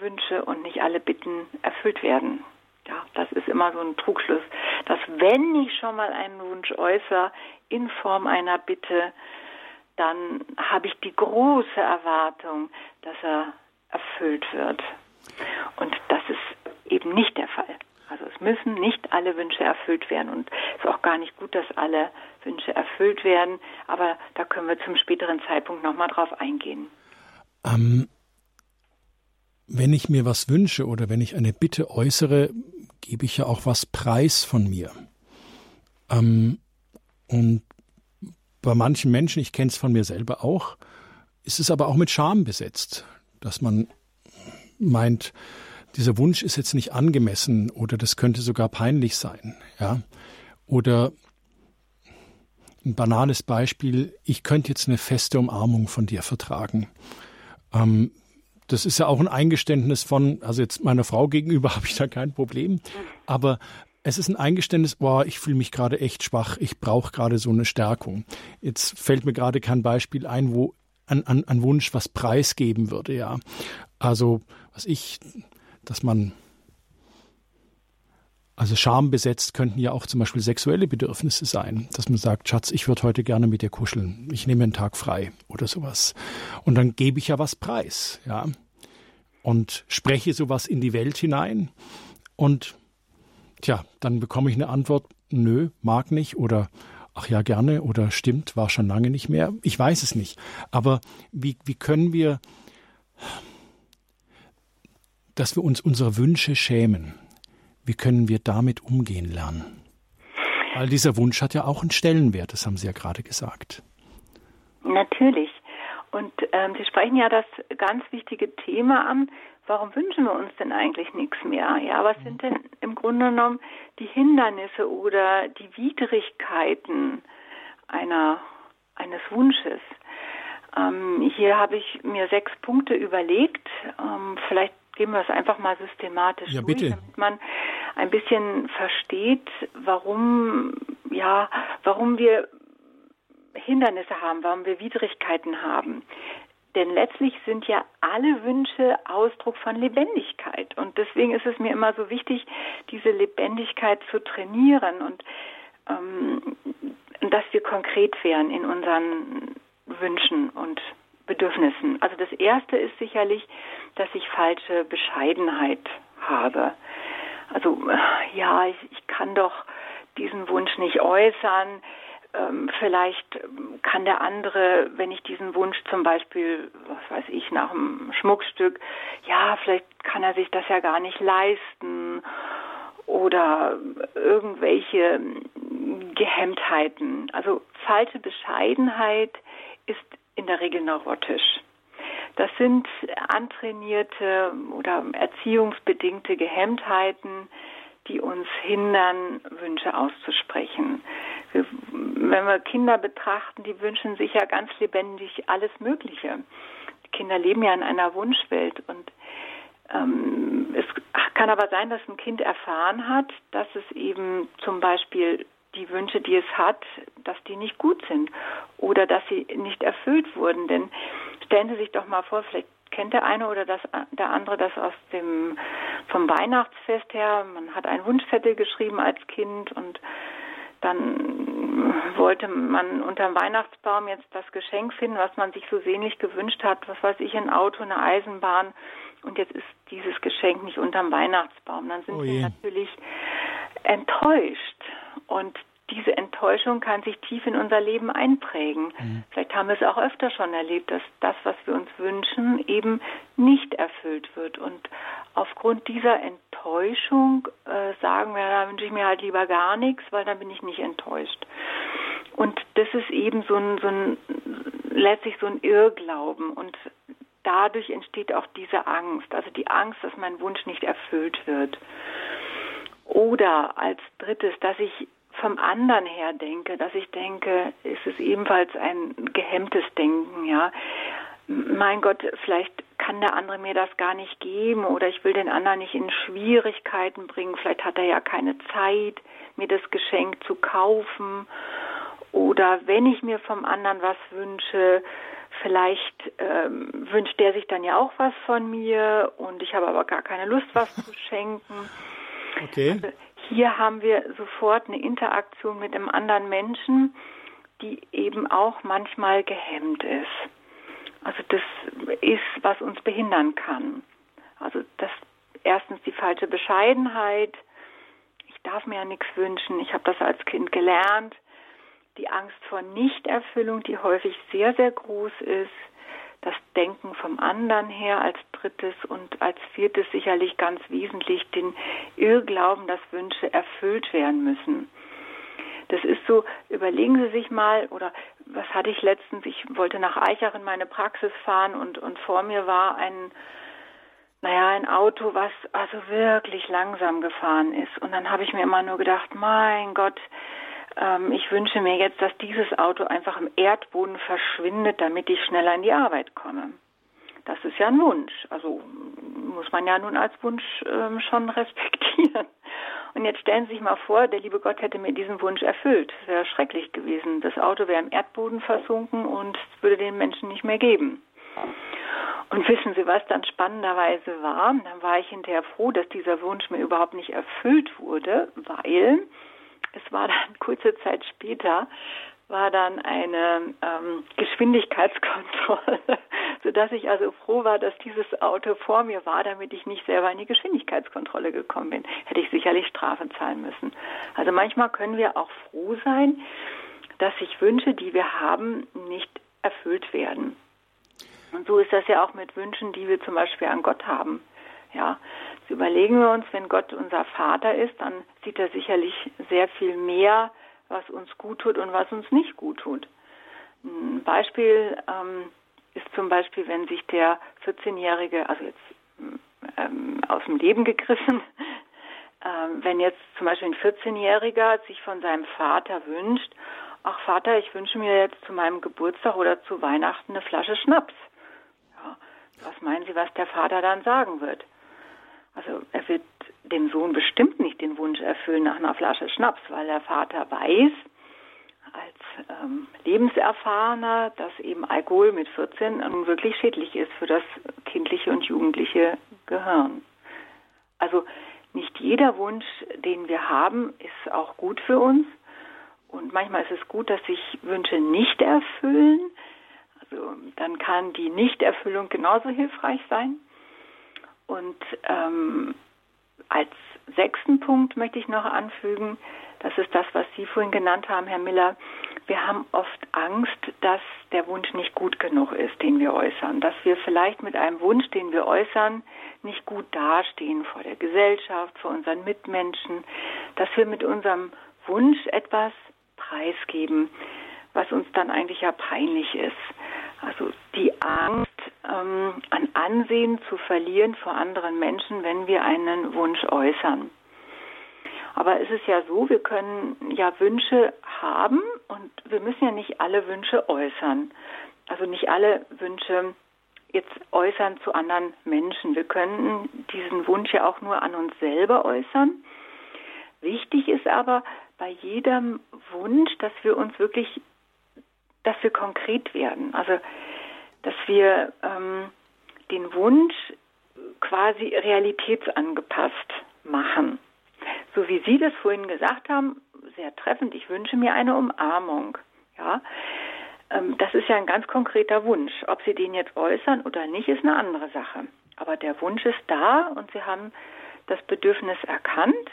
Wünsche und nicht alle Bitten erfüllt werden. Ja, das ist immer so ein Trugschluss, dass wenn ich schon mal einen Wunsch äußere in Form einer Bitte, dann habe ich die große Erwartung, dass er erfüllt wird. Und das ist eben nicht der Fall. Also es müssen nicht alle Wünsche erfüllt werden und es ist auch gar nicht gut, dass alle Wünsche erfüllt werden. Aber da können wir zum späteren Zeitpunkt nochmal drauf eingehen. Ähm, wenn ich mir was wünsche oder wenn ich eine Bitte äußere, gebe ich ja auch was preis von mir. Ähm, und bei manchen Menschen, ich kenne es von mir selber auch, ist es aber auch mit Scham besetzt, dass man meint, dieser Wunsch ist jetzt nicht angemessen oder das könnte sogar peinlich sein, ja. Oder ein banales Beispiel, ich könnte jetzt eine feste Umarmung von dir vertragen. Ähm, das ist ja auch ein Eingeständnis von, also jetzt meiner Frau gegenüber [laughs] habe ich da kein Problem, aber es ist ein Eingeständnis, boah, ich fühle mich gerade echt schwach, ich brauche gerade so eine Stärkung. Jetzt fällt mir gerade kein Beispiel ein, wo ein, ein, ein Wunsch was preisgeben würde, ja. Also, was ich, dass man Also schambesetzt könnten ja auch zum Beispiel sexuelle Bedürfnisse sein, dass man sagt, Schatz, ich würde heute gerne mit dir kuscheln, ich nehme einen Tag frei oder sowas. Und dann gebe ich ja was preis, ja. Und spreche sowas in die Welt hinein und tja, dann bekomme ich eine Antwort, nö, mag nicht oder ach ja, gerne oder stimmt, war schon lange nicht mehr. Ich weiß es nicht. Aber wie, wie können wir, dass wir uns unserer Wünsche schämen, wie können wir damit umgehen lernen? Weil dieser Wunsch hat ja auch einen Stellenwert, das haben Sie ja gerade gesagt. Natürlich. Und ähm, Sie sprechen ja das ganz wichtige Thema an. Warum wünschen wir uns denn eigentlich nichts mehr? Ja, was sind denn im Grunde genommen die Hindernisse oder die Widrigkeiten einer, eines Wunsches? Ähm, hier habe ich mir sechs Punkte überlegt. Ähm, vielleicht gehen wir es einfach mal systematisch ja, durch, damit man ein bisschen versteht, warum, ja, warum wir Hindernisse haben, warum wir Widrigkeiten haben. Denn letztlich sind ja alle Wünsche Ausdruck von Lebendigkeit. Und deswegen ist es mir immer so wichtig, diese Lebendigkeit zu trainieren und ähm, dass wir konkret werden in unseren Wünschen und Bedürfnissen. Also das Erste ist sicherlich, dass ich falsche Bescheidenheit habe. Also ja, ich, ich kann doch diesen Wunsch nicht äußern. Ähm, vielleicht kann der andere, wenn ich diesen Wunsch zum Beispiel, was weiß ich, nach einem Schmuckstück, ja, vielleicht kann er sich das ja gar nicht leisten oder irgendwelche Gehemmtheiten. Also falsche Bescheidenheit ist in der Regel neurotisch. Das sind antrainierte oder erziehungsbedingte Gehemmtheiten, die uns hindern, Wünsche auszusprechen. Wir, wenn wir Kinder betrachten, die wünschen sich ja ganz lebendig alles Mögliche. Die Kinder leben ja in einer Wunschwelt und ähm, es kann aber sein, dass ein Kind erfahren hat, dass es eben zum Beispiel die Wünsche, die es hat, dass die nicht gut sind oder dass sie nicht erfüllt wurden. Denn stellen Sie sich doch mal vor, vielleicht kennt der eine oder das, der andere das aus dem vom Weihnachtsfest her. Man hat einen Wunschzettel geschrieben als Kind und dann wollte man unterm Weihnachtsbaum jetzt das Geschenk finden, was man sich so sehnlich gewünscht hat, was weiß ich, ein Auto, eine Eisenbahn. Und jetzt ist dieses Geschenk nicht unterm Weihnachtsbaum. Dann sind oh wir natürlich enttäuscht. Und diese Enttäuschung kann sich tief in unser Leben einprägen. Mhm. Vielleicht haben wir es auch öfter schon erlebt, dass das, was wir uns wünschen, eben nicht erfüllt wird. Und aufgrund dieser Enttäuschung äh, sagen wir, da wünsche ich mir halt lieber gar nichts, weil dann bin ich nicht enttäuscht. Und das ist eben so ein, so ein letztlich so ein Irrglauben. Und dadurch entsteht auch diese Angst, also die Angst, dass mein Wunsch nicht erfüllt wird. Oder als drittes, dass ich vom anderen her denke, dass ich denke, ist es ebenfalls ein gehemmtes Denken, ja. Mein Gott, vielleicht kann der andere mir das gar nicht geben oder ich will den anderen nicht in Schwierigkeiten bringen. Vielleicht hat er ja keine Zeit, mir das Geschenk zu kaufen. Oder wenn ich mir vom anderen was wünsche, vielleicht ähm, wünscht der sich dann ja auch was von mir und ich habe aber gar keine Lust, was zu [laughs] schenken. Okay. Also hier haben wir sofort eine Interaktion mit einem anderen Menschen, die eben auch manchmal gehemmt ist. Also das ist, was uns behindern kann. Also das erstens die falsche Bescheidenheit. Ich darf mir ja nichts wünschen. Ich habe das als Kind gelernt. Die Angst vor Nichterfüllung, die häufig sehr, sehr groß ist das Denken vom anderen her als drittes und als viertes sicherlich ganz wesentlich den Irrglauben, dass Wünsche erfüllt werden müssen. Das ist so, überlegen Sie sich mal, oder was hatte ich letztens? Ich wollte nach Eichach in meine Praxis fahren und, und vor mir war ein, naja, ein Auto, was also wirklich langsam gefahren ist. Und dann habe ich mir immer nur gedacht, mein Gott, ähm, ich wünsche mir jetzt, dass dieses Auto einfach im Erdboden verschwindet, damit ich schneller in die Arbeit komme. Das ist ja ein Wunsch. Also muss man ja nun als Wunsch ähm, schon [laughs] respektieren. Und jetzt stellen Sie sich mal vor, der liebe Gott hätte mir diesen Wunsch erfüllt. Das wäre schrecklich gewesen. Das Auto wäre im Erdboden versunken und es würde den Menschen nicht mehr geben. Und wissen Sie, was dann spannenderweise war? Dann war ich hinterher froh, dass dieser Wunsch mir überhaupt nicht erfüllt wurde, weil es war dann [laughs] kurze Zeit später, war dann eine ähm, Geschwindigkeitskontrolle, [laughs] sodass ich also froh war, dass dieses Auto vor mir war, damit ich nicht selber in die Geschwindigkeitskontrolle gekommen bin. Hätte ich sicherlich Strafe zahlen müssen. Also manchmal können wir auch froh sein, dass sich Wünsche, die wir haben, nicht erfüllt werden. Und so ist das ja auch mit Wünschen, die wir zum Beispiel an Gott haben. Ja, jetzt überlegen wir uns, wenn Gott unser Vater ist, dann sieht er sicherlich sehr viel mehr was uns gut tut und was uns nicht gut tut. Ein Beispiel ähm, ist zum Beispiel, wenn sich der 14-Jährige, also jetzt ähm, aus dem Leben gegriffen, [laughs] ähm, wenn jetzt zum Beispiel ein 14-Jähriger sich von seinem Vater wünscht, ach Vater, ich wünsche mir jetzt zu meinem Geburtstag oder zu Weihnachten eine Flasche Schnaps. Ja, was meinen Sie, was der Vater dann sagen wird? Also er wird dem Sohn bestimmt nicht den Wunsch erfüllen nach einer Flasche Schnaps, weil der Vater weiß, als ähm, Lebenserfahrener, dass eben Alkohol mit 14 nun wirklich schädlich ist für das kindliche und jugendliche Gehirn. Also nicht jeder Wunsch, den wir haben, ist auch gut für uns. Und manchmal ist es gut, dass sich Wünsche nicht erfüllen. Also dann kann die Nichterfüllung genauso hilfreich sein. Und ähm, als sechsten Punkt möchte ich noch anfügen, das ist das, was Sie vorhin genannt haben, Herr Miller. Wir haben oft Angst, dass der Wunsch nicht gut genug ist, den wir äußern. Dass wir vielleicht mit einem Wunsch, den wir äußern, nicht gut dastehen vor der Gesellschaft, vor unseren Mitmenschen. Dass wir mit unserem Wunsch etwas preisgeben, was uns dann eigentlich ja peinlich ist. Also die Angst, ähm, an Ansehen zu verlieren vor anderen Menschen, wenn wir einen Wunsch äußern. Aber es ist ja so, wir können ja Wünsche haben und wir müssen ja nicht alle Wünsche äußern. Also nicht alle Wünsche jetzt äußern zu anderen Menschen. Wir können diesen Wunsch ja auch nur an uns selber äußern. Wichtig ist aber bei jedem Wunsch, dass wir uns wirklich, dass wir konkret werden. Also dass wir ähm, den Wunsch quasi realitätsangepasst machen. So wie Sie das vorhin gesagt haben, sehr treffend, ich wünsche mir eine Umarmung. Ja, ähm, das ist ja ein ganz konkreter Wunsch. Ob Sie den jetzt äußern oder nicht, ist eine andere Sache. Aber der Wunsch ist da und Sie haben das Bedürfnis erkannt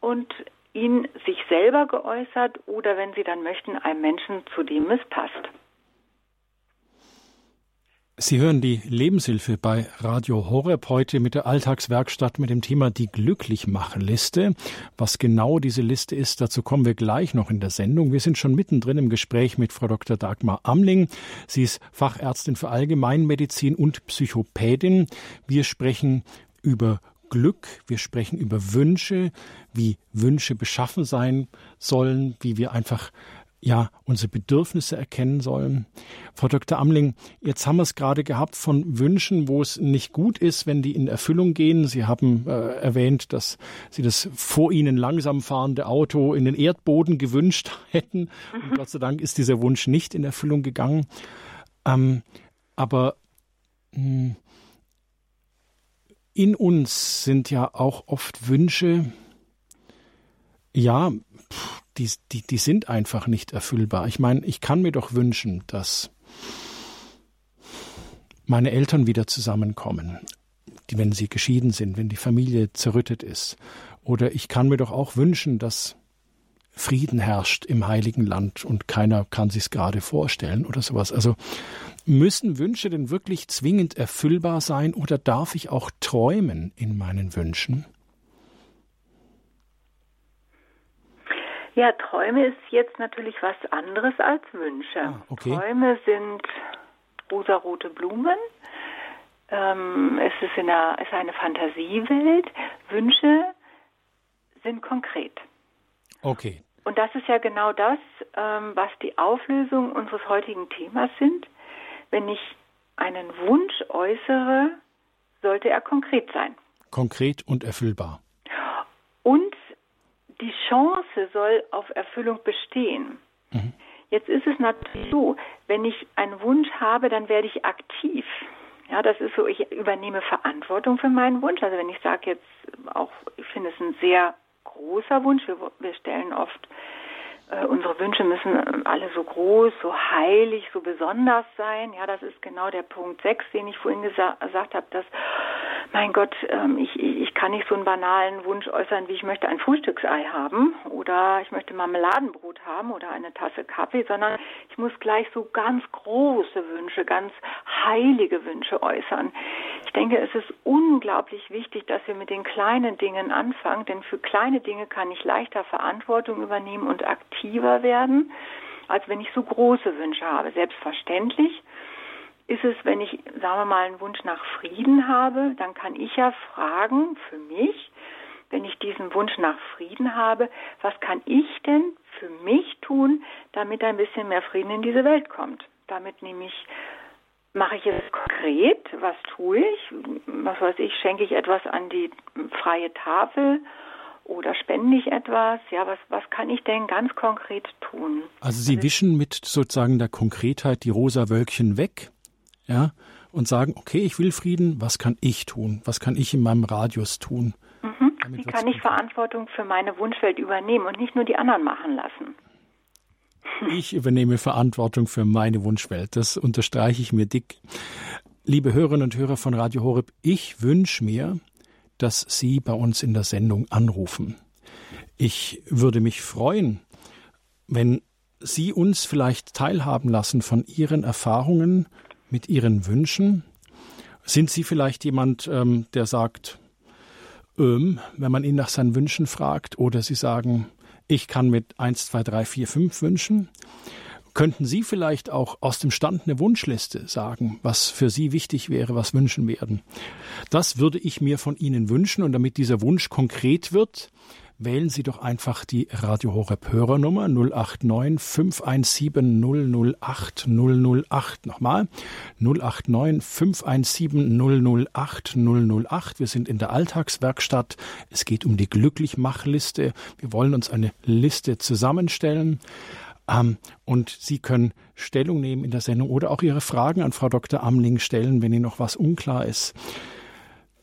und ihn sich selber geäußert oder wenn Sie dann möchten, einem Menschen, zu dem es passt. Sie hören die Lebenshilfe bei Radio Horeb heute mit der Alltagswerkstatt mit dem Thema die Glücklichmachenliste. Was genau diese Liste ist, dazu kommen wir gleich noch in der Sendung. Wir sind schon mittendrin im Gespräch mit Frau Dr. Dagmar Amling. Sie ist Fachärztin für Allgemeinmedizin und Psychopädin. Wir sprechen über Glück, wir sprechen über Wünsche, wie Wünsche beschaffen sein sollen, wie wir einfach ja, unsere Bedürfnisse erkennen sollen. Frau Dr. Amling, jetzt haben wir es gerade gehabt von Wünschen, wo es nicht gut ist, wenn die in Erfüllung gehen. Sie haben äh, erwähnt, dass Sie das vor Ihnen langsam fahrende Auto in den Erdboden gewünscht [laughs] hätten. Und. Gott sei Dank ist dieser Wunsch nicht in Erfüllung gegangen. Ähm, aber mh, hm, in uns sind ja auch oft Wünsche, ja, die, die, die sind einfach nicht erfüllbar. Ich meine, ich kann mir doch wünschen, dass meine Eltern wieder zusammenkommen, die, wenn sie geschieden sind, wenn die Familie zerrüttet ist. Oder ich kann mir doch auch wünschen, dass Frieden herrscht im heiligen Land und keiner kann sich's gerade vorstellen oder sowas. Also müssen Wünsche denn wirklich zwingend erfüllbar sein oder darf ich auch träumen in meinen Wünschen? Ja, Träume ist jetzt natürlich was anderes als Wünsche. Ah, okay. Träume sind rosarote Blumen. Ähm, es ist, in einer, es ist eine Fantasiewelt. Wünsche sind konkret. Okay. Und das ist ja genau das, ähm, was die Auflösung unseres heutigen Themas sind. Wenn ich einen Wunsch äußere, sollte er konkret sein. Konkret und erfüllbar. Und die Chance soll auf Erfüllung bestehen. Mhm. Jetzt ist es natürlich so, wenn ich einen Wunsch habe, dann werde ich aktiv. Ja, das ist so, ich übernehme Verantwortung für meinen Wunsch. Also wenn ich sage jetzt auch, ich finde es ein sehr großer Wunsch, wir, wir stellen oft äh, unsere Wünsche müssen äh, alle so groß, so heilig, so besonders sein. Ja, das ist genau der Punkt 6, den ich vorhin gesa gesagt habe, dass, mein Gott, ähm, ich, ich kann nicht so einen banalen Wunsch äußern, wie ich möchte ein Frühstücksei haben oder ich möchte Marmeladenbrot haben oder eine Tasse Kaffee, sondern ich muss gleich so ganz große Wünsche, ganz heilige Wünsche äußern. Ich denke, es ist unglaublich wichtig, dass wir mit den kleinen Dingen anfangen, denn für kleine Dinge kann ich leichter Verantwortung übernehmen und aktiv aktiver werden, als wenn ich so große Wünsche habe. Selbstverständlich ist es, wenn ich, sagen wir mal, einen Wunsch nach Frieden habe, dann kann ich ja fragen für mich, wenn ich diesen Wunsch nach Frieden habe, was kann ich denn für mich tun, damit ein bisschen mehr Frieden in diese Welt kommt? Damit nämlich mache ich es konkret, was tue ich? Was weiß ich, schenke ich etwas an die freie Tafel oder spende ich etwas? Ja, was, was kann ich denn ganz konkret tun? Also Sie wischen mit sozusagen der Konkretheit die rosa Wölkchen weg, ja, und sagen, okay, ich will Frieden, was kann ich tun? Was kann ich in meinem Radius tun? Mhm. Wie kann ich Verantwortung für meine Wunschwelt übernehmen und nicht nur die anderen machen lassen? [laughs] Ich übernehme Verantwortung für meine Wunschwelt. Das unterstreiche ich mir dick. Liebe Hörerinnen und Hörer von Radio Horeb, ich wünsche mir, dass Sie bei uns in der Sendung anrufen. Ich würde mich freuen, wenn Sie uns vielleicht teilhaben lassen von Ihren Erfahrungen mit Ihren Wünschen. Sind Sie vielleicht jemand, ähm, der sagt, ähm, wenn man ihn nach seinen Wünschen fragt, oder Sie sagen, ich kann mit 1, 2, 3, 4, 5 wünschen? Könnten Sie vielleicht auch aus dem Stand eine Wunschliste sagen, was für Sie wichtig wäre, was wünschen werden? Das würde ich mir von Ihnen wünschen und damit dieser Wunsch konkret wird, wählen Sie doch einfach die Radio Horeb Hörernummer 089 517 008 008. Nochmal 089 517 008 008. Wir sind in der Alltagswerkstatt. Es geht um die Glücklichmachliste. Wir wollen uns eine Liste zusammenstellen. Ähm, und Sie können Stellung nehmen in der Sendung oder auch Ihre Fragen an Frau Dr. Amling stellen, wenn Ihnen noch was unklar ist.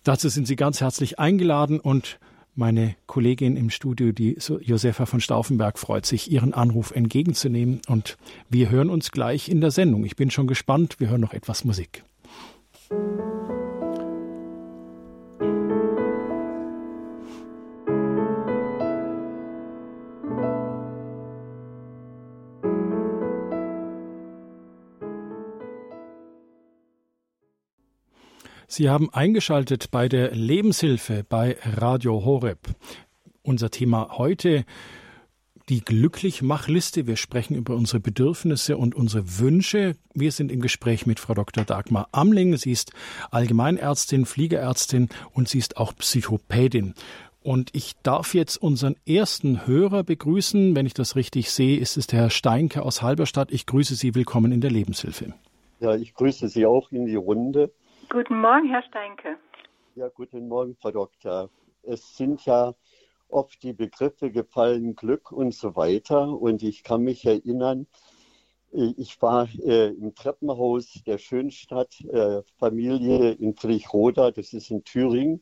Dazu sind Sie ganz herzlich eingeladen und meine Kollegin im Studio, die Josefa von Stauffenberg, freut sich, Ihren Anruf entgegenzunehmen. Und wir hören uns gleich in der Sendung. Ich bin schon gespannt. Wir hören noch etwas Musik. Musik Sie haben eingeschaltet bei der Lebenshilfe bei Radio Horeb. Unser Thema heute die Glücklichmachliste. Wir sprechen über unsere Bedürfnisse und unsere Wünsche. Wir sind im Gespräch mit Frau Dr. Dagmar Amling. Sie ist Allgemeinärztin, Fliegerärztin und sie ist auch Psychopädin. Und ich darf jetzt unseren ersten Hörer begrüßen. Wenn ich das richtig sehe, ist es der Herr Steinke aus Halberstadt. Ich grüße Sie. Willkommen in der Lebenshilfe. Ja, ich grüße Sie auch in die Runde. Guten Morgen, Herr Steinke. Ja, guten Morgen, Frau Doktor. Es sind ja oft die Begriffe gefallen, Glück und so weiter. Und ich kann mich erinnern, ich war äh, im Treppenhaus der Schönstadt äh, Familie in Friedrichroda, das ist in Thüringen.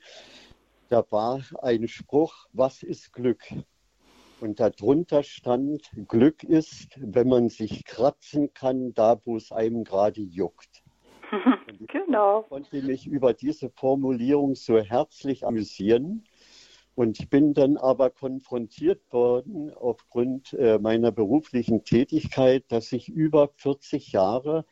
Da war ein Spruch, was ist Glück? Und darunter stand, Glück ist, wenn man sich kratzen kann, da wo es einem gerade juckt. Genau. Ich konnte mich über diese Formulierung so herzlich amüsieren. Und ich bin dann aber konfrontiert worden aufgrund äh, meiner beruflichen Tätigkeit, dass ich über 40 Jahre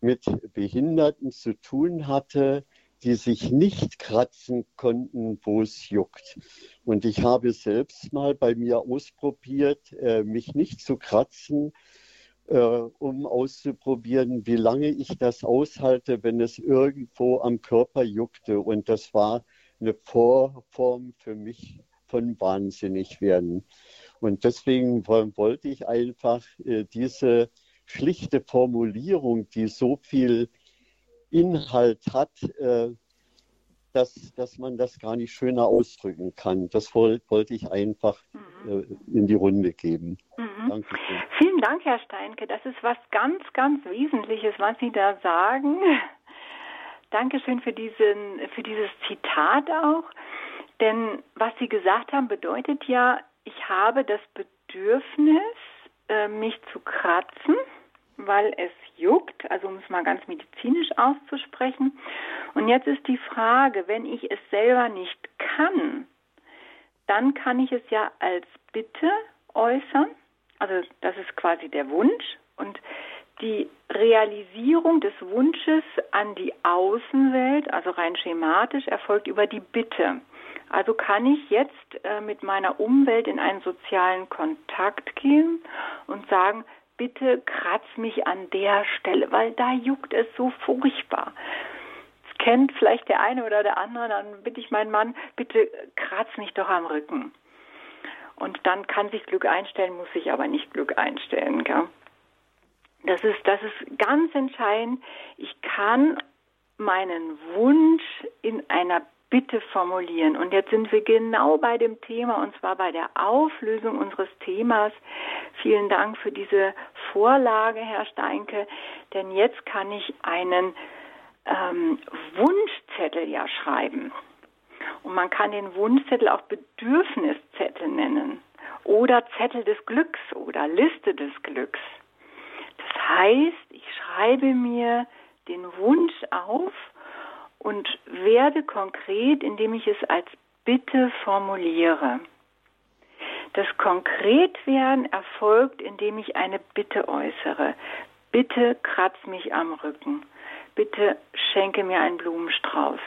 mit Behinderten zu tun hatte, die sich nicht kratzen konnten, wo es juckt. Und ich habe selbst mal bei mir ausprobiert, äh, mich nicht zu kratzen, um auszuprobieren, wie lange ich das aushalte, wenn es irgendwo am Körper juckte. Und das war eine Vorform für mich von wahnsinnig werden. Und deswegen wollte ich einfach äh, diese schlichte Formulierung, die so viel Inhalt hat, äh, dass, dass man das gar nicht schöner ausdrücken kann. Das wollte ich einfach mhm. äh, in die Runde geben. Mhm. Danke. Vielen Dank, Herr Steinke. Das ist was ganz, ganz Wesentliches, was Sie da sagen. [laughs] Dankeschön für, diesen, für dieses Zitat auch. Denn was Sie gesagt haben, bedeutet ja, ich habe das Bedürfnis, äh, mich zu kratzen, weil es juckt, also um es mal ganz medizinisch auszusprechen. Und jetzt ist die Frage, wenn ich es selber nicht kann, dann kann ich es ja als Bitte äußern. Also das ist quasi der Wunsch. Und die Realisierung des Wunsches an die Außenwelt, also rein schematisch, erfolgt über die Bitte. Also kann ich jetzt äh, mit meiner Umwelt in einen sozialen Kontakt gehen und sagen, bitte kratz mich an der Stelle, weil da juckt es so furchtbar. Das kennt vielleicht der eine oder der andere, dann bitte ich meinen Mann, bitte kratz mich doch am Rücken. Und dann kann sich Glück einstellen, muss sich aber nicht Glück einstellen. Gell? Das ist, das ist ganz entscheidend. Ich kann meinen Wunsch in einer Bitte formulieren. Und jetzt sind wir genau bei dem Thema, und zwar bei der Auflösung unseres Themas. Vielen Dank für diese Vorlage, Herr Steinke, denn jetzt kann ich einen ähm, Wunschzettel ja schreiben. Und man kann den Wunschzettel auch Bedürfniszettel nennen oder Zettel des Glücks oder Liste des Glücks. Das heißt, ich schreibe mir den Wunsch auf und werde konkret, indem ich es als Bitte formuliere. Das Konkretwerden erfolgt, indem ich eine Bitte äußere. Bitte kratz mich am Rücken. Bitte schenke mir einen Blumenstrauß.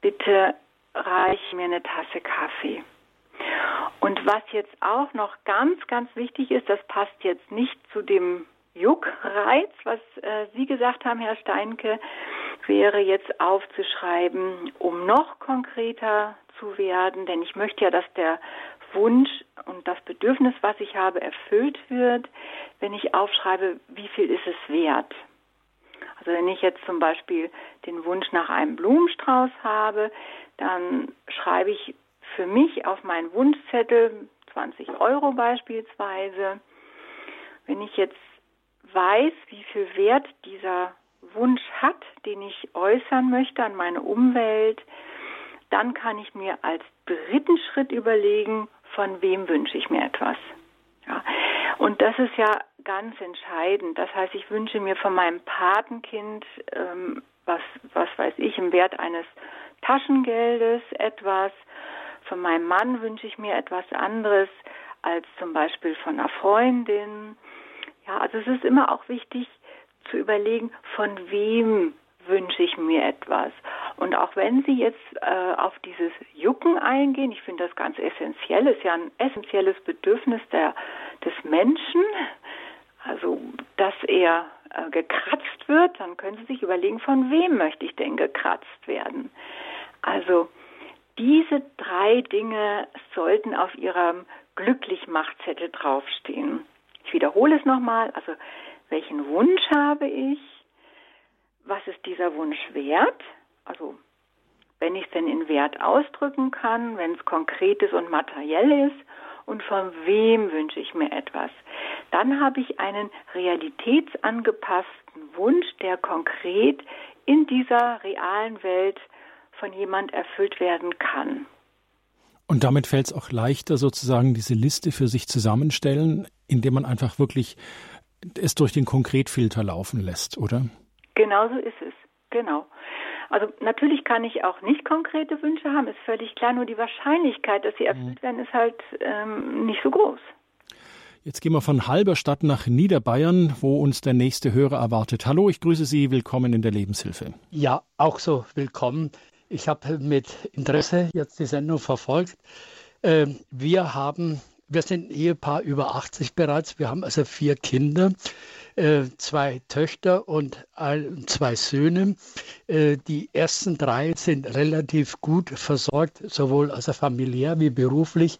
Bitte reich mir eine Tasse Kaffee. Und was jetzt auch noch ganz, ganz wichtig ist, das passt jetzt nicht zu dem Juckreiz, was äh, Sie gesagt haben, Herr Steinke, wäre jetzt aufzuschreiben, um noch konkreter zu werden, denn ich möchte ja, dass der Wunsch und das Bedürfnis, was ich habe, erfüllt wird, wenn ich aufschreibe, wie viel ist es wert. Also wenn ich jetzt zum Beispiel den Wunsch nach einem Blumenstrauß habe, dann schreibe ich für mich auf meinen Wunschzettel 20 Euro beispielsweise. Wenn ich jetzt weiß, wie viel Wert dieser Wunsch hat, den ich äußern möchte an meine Umwelt, dann kann ich mir als dritten Schritt überlegen, von wem wünsche ich mir etwas. Ja. Und das ist ja ganz entscheidend. Das heißt, ich wünsche mir von meinem Patenkind, ähm, was, was weiß ich, im Wert eines Taschengeldes etwas. Von meinem Mann wünsche ich mir etwas anderes als zum Beispiel von einer Freundin. Ja, also es ist immer auch wichtig zu überlegen, von wem wünsche ich mir etwas. Und auch wenn Sie jetzt äh, auf dieses Jucken eingehen, ich finde das ganz essentiell, ist ja ein essentielles Bedürfnis der, des Menschen, also dass er äh, gekratzt wird, dann können Sie sich überlegen, von wem möchte ich denn gekratzt werden. Also diese drei Dinge sollten auf Ihrem Glücklichmachzettel draufstehen. Ich wiederhole es nochmal. Also, welchen Wunsch habe ich? Was ist dieser Wunsch wert? Also, wenn ich es denn in Wert ausdrücken kann, wenn es konkret ist und materiell ist und von wem wünsche ich mir etwas. Dann habe ich einen realitätsangepassten Wunsch, der konkret in dieser realen Welt von jemand erfüllt werden kann. Und damit fällt es auch leichter, sozusagen diese Liste für sich zusammenstellen, indem man einfach wirklich es durch den Konkretfilter laufen lässt, oder? Genau so ist es. Genau. Also natürlich kann ich auch nicht konkrete Wünsche haben, ist völlig klar, nur die Wahrscheinlichkeit, dass sie mhm. erfüllt werden, ist halt ähm, nicht so groß. Jetzt gehen wir von Halberstadt nach Niederbayern, wo uns der nächste Hörer erwartet. Hallo, ich grüße Sie, willkommen in der Lebenshilfe. Ja, auch so, willkommen. Ich habe mit Interesse jetzt die Sendung verfolgt. Ähm, wir haben, wir sind ein Ehepaar über 80 bereits. Wir haben also vier Kinder, äh, zwei Töchter und zwei Söhne. Äh, die ersten drei sind relativ gut versorgt, sowohl also familiär wie beruflich.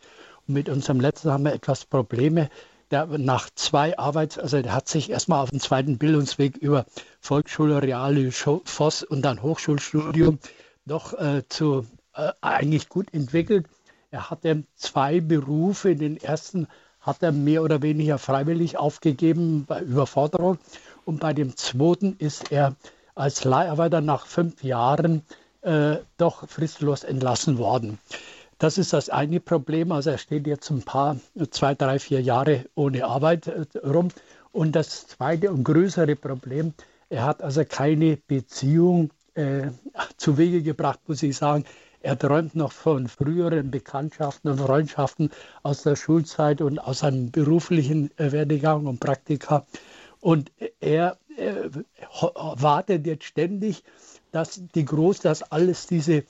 Mit unserem letzten haben wir etwas Probleme. Der, nach zwei Arbeits-, also der hat sich erstmal auf den zweiten Bildungsweg über Volksschule, Reale, Voss und dann Hochschulstudium doch äh, zu, äh, eigentlich gut entwickelt. Er hatte zwei Berufe. Den ersten hat er mehr oder weniger freiwillig aufgegeben bei Überforderung. Und bei dem zweiten ist er als Leiharbeiter nach fünf Jahren äh, doch fristlos entlassen worden. Das ist das eine Problem. Also er steht jetzt ein paar, zwei, drei, vier Jahre ohne Arbeit äh, rum. Und das zweite und größere Problem, er hat also keine Beziehung äh, zu Wege gebracht, muss ich sagen. Er träumt noch von früheren Bekanntschaften und Freundschaften aus der Schulzeit und aus seinem beruflichen äh, Werdegang und Praktika. Und er äh, wartet jetzt ständig, dass die Groß, dass alles diese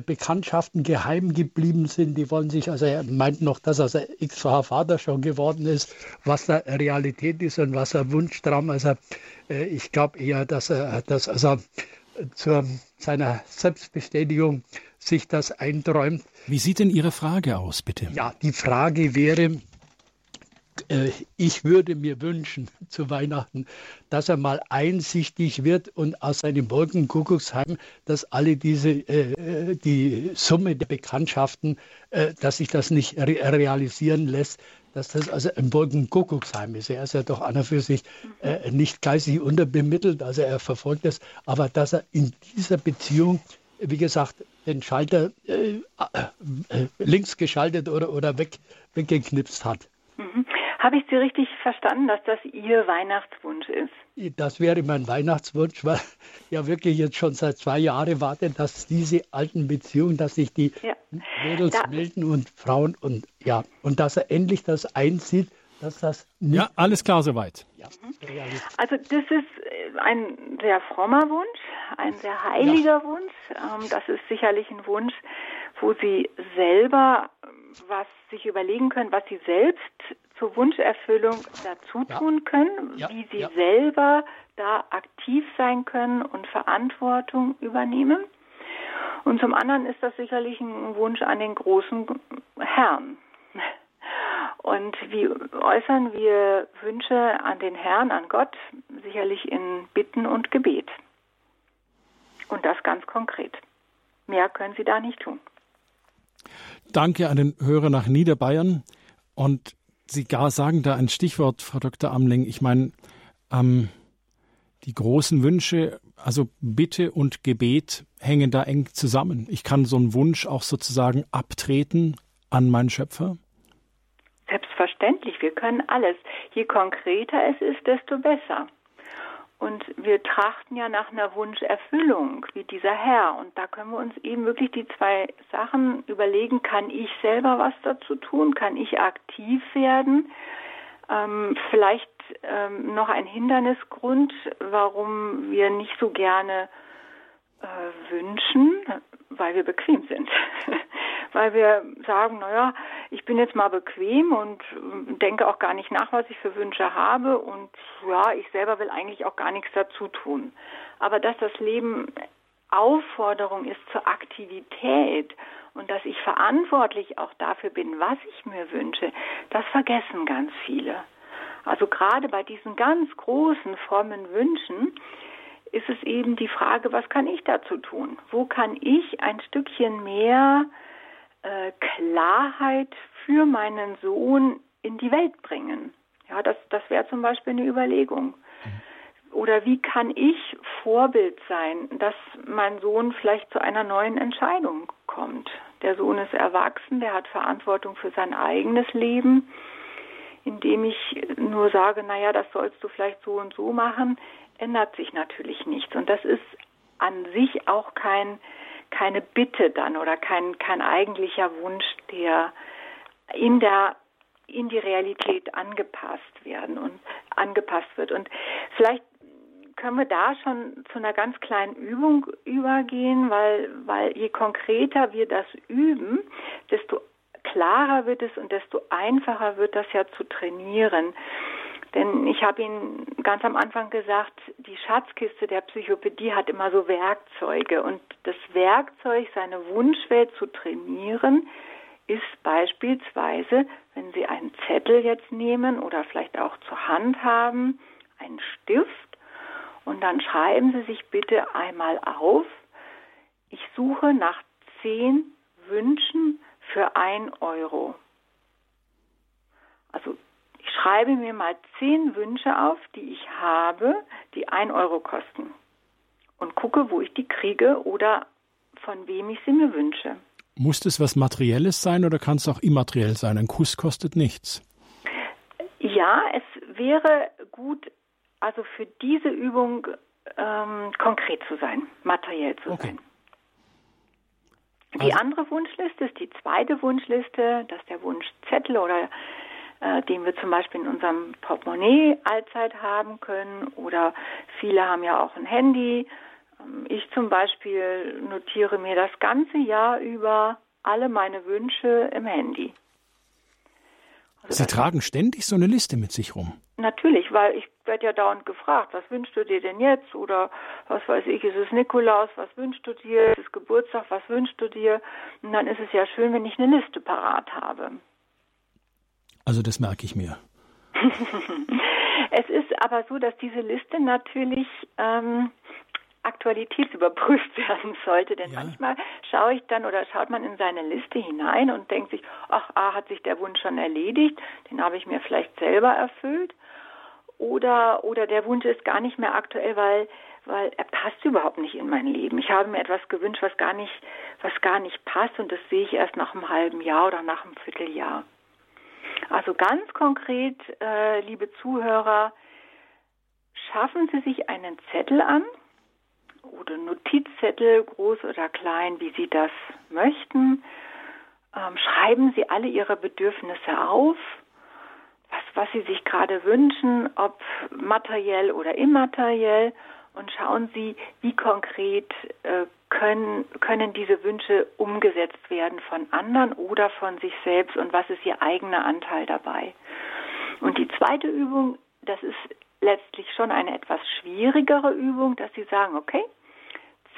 Bekanntschaften geheim geblieben sind. Die wollen sich, also er meint noch, dass er x-facher Vater schon geworden ist, was da Realität ist und was er Wunschtraum. Also äh, ich glaube eher, dass er, dass also zur seiner Selbstbestätigung sich das einträumt. Wie sieht denn Ihre Frage aus, bitte? Ja, die Frage wäre, äh, ich würde mir wünschen [laughs] zu Weihnachten, dass er mal einsichtig wird und aus seinem Wolkenkuckucksheim, dass alle diese, äh, die Summe der Bekanntschaften, äh, dass sich das nicht re realisieren lässt, dass das also ein Wolkenkuckucksheim ist. Er ist ja doch an und für sich äh, nicht geistig unterbemittelt, also er verfolgt es, aber dass er in dieser Beziehung, wie gesagt, den Schalter äh, äh, links geschaltet oder, oder weg, weggeknipst hat. Mhm. Habe ich Sie richtig verstanden, dass das Ihr Weihnachtswunsch ist? Das wäre mein Weihnachtswunsch, weil [laughs] ja wirklich jetzt schon seit zwei Jahren warte, dass diese alten Beziehungen, dass sich die ja. Mädels da. melden und Frauen und ja, und dass er endlich das einsieht, dass das nicht Ja, alles klar soweit. Ja, also das ist äh, ein sehr frommer Wunsch, ein sehr heiliger ja. Wunsch. Ähm, das ist sicherlich ein Wunsch, wo Sie selber was sich überlegen können, was Sie selbst zur Wunscherfüllung dazu tun ja. können, ja. wie Sie ja. selber da aktiv sein können und Verantwortung übernehmen. Und zum anderen ist das sicherlich ein Wunsch an den großen Herrn. Und wie äußern wir Wünsche an den Herrn, an Gott? Sicherlich in Bitten und Gebet. Und das ganz konkret. Mehr können Sie da nicht tun. Danke an den Hörer nach Niederbayern. Und Sie gar sagen da ein Stichwort, Frau Dr. Amling. Ich meine, ähm, die großen Wünsche, also Bitte und Gebet hängen da eng zusammen. Ich kann so einen Wunsch auch sozusagen abtreten an meinen Schöpfer. Selbstverständlich, wir können alles. Je konkreter es ist, desto besser. Und wir trachten ja nach einer Wunscherfüllung, wie dieser Herr. Und da können wir uns eben wirklich die zwei Sachen überlegen. Kann ich selber was dazu tun? Kann ich aktiv werden? Ähm, vielleicht ähm, noch ein Hindernisgrund, warum wir nicht so gerne äh, wünschen, weil wir bequem sind. [laughs] weil wir sagen, naja, ich bin jetzt mal bequem und äh, denke auch gar nicht nach, was ich für Wünsche habe und ja, ich selber will eigentlich auch gar nichts dazu tun. Aber dass das Leben Aufforderung ist zur Aktivität und dass ich verantwortlich auch dafür bin, was ich mir wünsche, das vergessen ganz viele. Also gerade bei diesen ganz großen, frommen Wünschen ist es eben die Frage, was kann ich dazu tun? Wo kann ich ein Stückchen mehr äh, Klarheit für meinen Sohn in die Welt bringen. Ja, das, das wäre zum Beispiel eine Überlegung. Mhm. Oder wie kann ich Vorbild sein, dass mein Sohn vielleicht zu einer neuen Entscheidung kommt? Der Sohn ist erwachsen, der hat Verantwortung für sein eigenes Leben. Indem ich nur sage, naja, das sollst du vielleicht so und so machen, ändert sich natürlich nichts. Und das ist an sich auch kein keine Bitte dann oder kein, kein eigentlicher Wunsch, der in der in die Realität angepasst werden und angepasst wird. Und vielleicht können wir da schon zu einer ganz kleinen Übung übergehen, weil, weil je konkreter wir das üben, desto klarer wird es und desto einfacher wird das ja zu trainieren. Denn ich habe Ihnen ganz am Anfang gesagt, die Schatzkiste der Psychopädie hat immer so Werkzeuge. Und das Werkzeug, seine Wunschwelt zu trainieren, ist beispielsweise, wenn Sie einen Zettel jetzt nehmen oder vielleicht auch zur Hand haben, einen Stift, und dann schreiben Sie sich bitte einmal auf, ich suche nach zehn Wünschen für ein Euro. Also ich schreibe mir mal zehn Wünsche auf, die ich habe, die ein Euro kosten. und gucke, wo ich die kriege oder von wem ich sie mir wünsche. Muss das was Materielles sein oder kann es auch immateriell sein? Ein Kuss kostet nichts. Ja, es wäre gut, also für diese Übung ähm, konkret zu sein, materiell zu okay. sein. Die also, andere Wunschliste ist die zweite Wunschliste, das ist der Wunschzettel oder den wir zum Beispiel in unserem Portemonnaie allzeit haben können oder viele haben ja auch ein Handy. Ähm, ich zum Beispiel notiere mir das ganze Jahr über alle meine Wünsche im Handy. Also Sie tragen ständig so eine Liste mit sich rum. Natürlich, weil ich werde ja dauernd gefragt, was wünschst du dir denn jetzt? Oder was weiß ich, ist es Nikolaus, was wünschst du dir? Ist es Geburtstag, was wünschst du dir? Und dann ist es ja schön, wenn ich eine Liste parat habe. Also das merke ich mir. [laughs] es ist aber so, dass diese Liste natürlich ähm, aktualitätsüberprüft [laughs] werden sollte. Denn ja. manchmal schaue ich dann oder schaut man in seine Liste hinein und denkt sich, ach, ah, hat sich der Wunsch schon erledigt, den habe ich mir vielleicht selber erfüllt. Oder, oder der Wunsch ist gar nicht mehr aktuell, weil, weil er passt überhaupt nicht in mein Leben. Ich habe mir etwas gewünscht, was gar nicht, was gar nicht passt und das sehe ich erst nach einem halben Jahr oder nach einem Vierteljahr. Also ganz konkret, äh, liebe Zuhörer, schaffen Sie sich einen Zettel an, oder Notizzettel, groß oder klein, wie Sie das möchten. Ähm, schreiben Sie alle Ihre Bedürfnisse auf, was, was Sie sich gerade wünschen, ob materiell oder immateriell, und schauen Sie, wie konkret äh, können, können diese Wünsche umgesetzt werden von anderen oder von sich selbst und was ist Ihr eigener Anteil dabei. Und die zweite Übung, das ist letztlich schon eine etwas schwierigere Übung, dass Sie sagen, okay,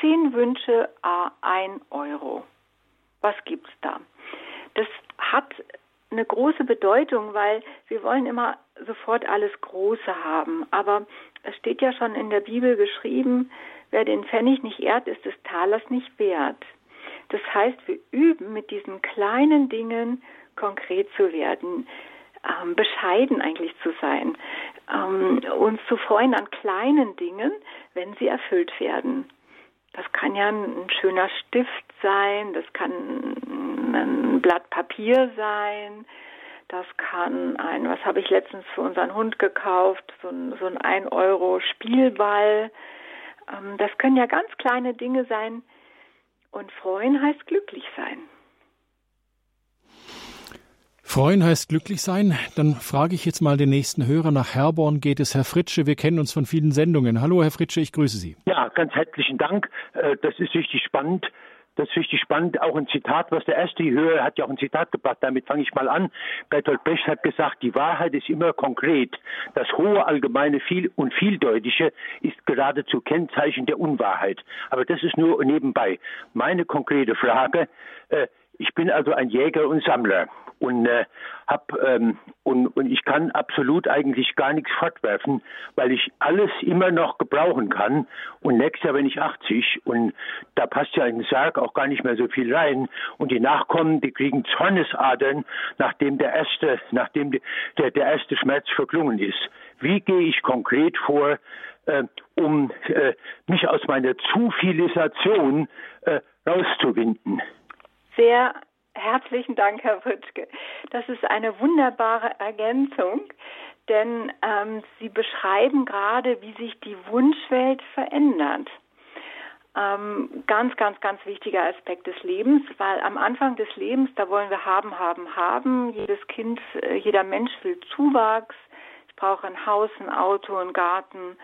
zehn Wünsche, a ein Euro. Was gibt's da? Das hat eine große Bedeutung, weil wir wollen immer sofort alles Große haben. Aber es steht ja schon in der Bibel geschrieben, wer den Pfennig nicht ehrt, ist des Talers nicht wert. Das heißt, wir üben mit diesen kleinen Dingen konkret zu werden, ähm, bescheiden eigentlich zu sein, ähm, uns zu freuen an kleinen Dingen, wenn sie erfüllt werden. Das kann ja ein schöner Stift sein, das kann ein Blatt Papier sein, das kann ein, was habe ich letztens für unseren Hund gekauft, so ein, so ein 1 Euro Spielball. Ähm, das können ja ganz kleine Dinge sein. Und freuen heißt glücklich sein. Freuen heißt glücklich sein. Dann frage ich jetzt mal den nächsten Hörer. Nach Herborn geht es Herr Fritsche. Wir kennen uns von vielen Sendungen. Hallo, Herr Fritsche, ich grüße Sie. Ja, ganz herzlichen Dank. Äh, das ist richtig spannend. Das ist richtig spannend. Auch ein Zitat, was der erste Hörer hat ja auch ein Zitat gebracht. Damit fange ich mal an. Bertolt Brecht hat gesagt, die Wahrheit ist immer konkret. Das hohe, allgemeine viel und vieldeutige ist geradezu Kennzeichen der Unwahrheit. Aber das ist nur nebenbei. Meine konkrete Frage, äh, ich bin also ein Jäger und Sammler und äh, hab ähm, und, und ich kann absolut eigentlich gar nichts fortwerfen, weil ich alles immer noch gebrauchen kann. Und nächstes Jahr bin ich 80 und da passt ja in den Sarg auch gar nicht mehr so viel rein. Und die Nachkommen, die kriegen Zornesadern, nachdem der erste, nachdem die, der, der erste Schmerz verklungen ist. Wie gehe ich konkret vor, äh, um äh, mich aus meiner Zufilisation äh, rauszuwinden? Sehr Herzlichen Dank, Herr Wütke. Das ist eine wunderbare Ergänzung, denn ähm, Sie beschreiben gerade, wie sich die Wunschwelt verändert. Ähm, ganz, ganz, ganz wichtiger Aspekt des Lebens, weil am Anfang des Lebens, da wollen wir haben, haben, haben. Jedes Kind, äh, jeder Mensch will Zuwachs. Ich brauche ein Haus, ein Auto, einen Garten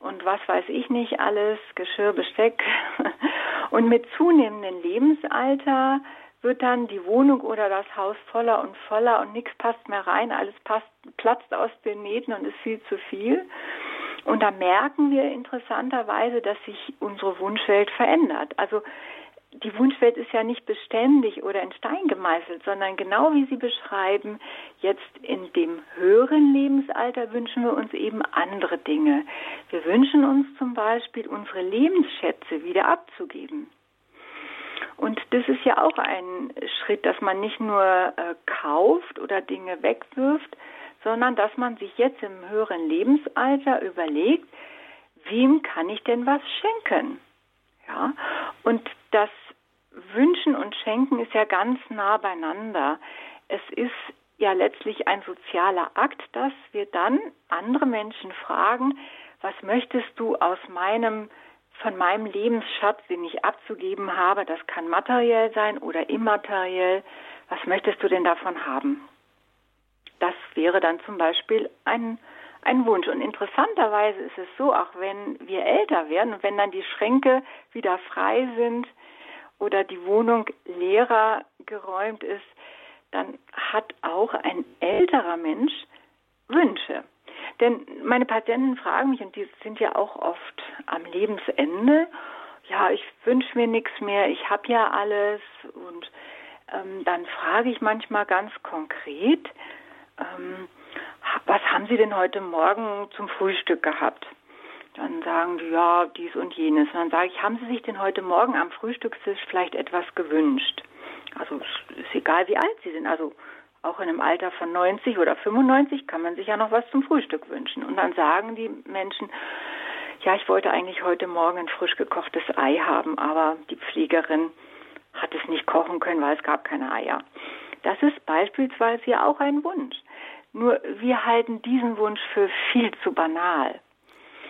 und was weiß ich nicht alles, Geschirr, Besteck. [laughs] Und mit zunehmendem Lebensalter wird dann die Wohnung oder das Haus voller und voller und nichts passt mehr rein, alles passt, platzt aus den Nähten und ist viel zu viel. Und da merken wir interessanterweise, dass sich unsere Wunschwelt verändert. Also die Wunschwelt ist ja nicht beständig oder in Stein gemeißelt, sondern genau wie Sie beschreiben, jetzt in dem höheren Lebensalter wünschen wir uns eben andere Dinge. Wir wünschen uns zum Beispiel, unsere Lebensschätze wieder abzugeben. Und das ist ja auch ein Schritt, dass man nicht nur äh, kauft oder Dinge wegwirft, sondern dass man sich jetzt im höheren Lebensalter überlegt, wem kann ich denn was schenken? Ja, und das Wünschen und Schenken ist ja ganz nah beieinander. Es ist ja letztlich ein sozialer Akt, dass wir dann andere Menschen fragen, was möchtest du aus meinem von meinem Lebensschatz, den ich abzugeben habe, das kann materiell sein oder immateriell, was möchtest du denn davon haben? Das wäre dann zum Beispiel ein, ein Wunsch. Und interessanterweise ist es so, auch wenn wir älter werden und wenn dann die Schränke wieder frei sind oder die Wohnung leerer geräumt ist, dann hat auch ein älterer Mensch Wünsche. Denn meine Patienten fragen mich, und die sind ja auch oft am Lebensende, ja, ich wünsche mir nichts mehr, ich habe ja alles. Und ähm, dann frage ich manchmal ganz konkret, ähm, was haben Sie denn heute Morgen zum Frühstück gehabt? Dann sagen die, ja, dies und jenes. Und dann sage ich, haben Sie sich denn heute Morgen am Frühstückstisch vielleicht etwas gewünscht? Also es ist egal, wie alt Sie sind. Also auch in einem Alter von 90 oder 95 kann man sich ja noch was zum Frühstück wünschen. Und dann sagen die Menschen, ja, ich wollte eigentlich heute Morgen ein frisch gekochtes Ei haben, aber die Pflegerin hat es nicht kochen können, weil es gab keine Eier. Das ist beispielsweise ja auch ein Wunsch. Nur wir halten diesen Wunsch für viel zu banal.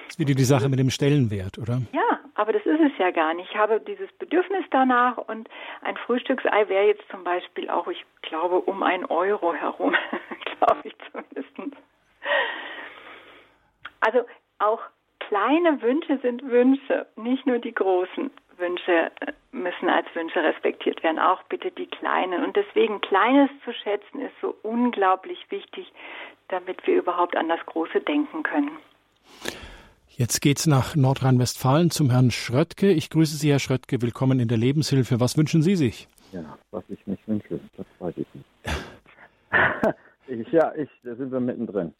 Das ist wieder die Sache mit dem Stellenwert, oder? Ja, aber das ist es ja gar nicht. Ich habe dieses Bedürfnis danach und ein Frühstücksei wäre jetzt zum Beispiel auch, ich glaube, um ein Euro herum, [laughs] glaube ich zumindest. Also auch kleine Wünsche sind Wünsche, nicht nur die großen Wünsche müssen als Wünsche respektiert werden, auch bitte die kleinen. Und deswegen Kleines zu schätzen ist so unglaublich wichtig, damit wir überhaupt an das Große denken können. Jetzt geht's nach Nordrhein-Westfalen zum Herrn Schröttke. Ich grüße Sie, Herr Schröttke. Willkommen in der Lebenshilfe. Was wünschen Sie sich? Ja, was ich mich wünsche, das weiß ich nicht. [laughs] ich, ja, ich, da sind wir mittendrin.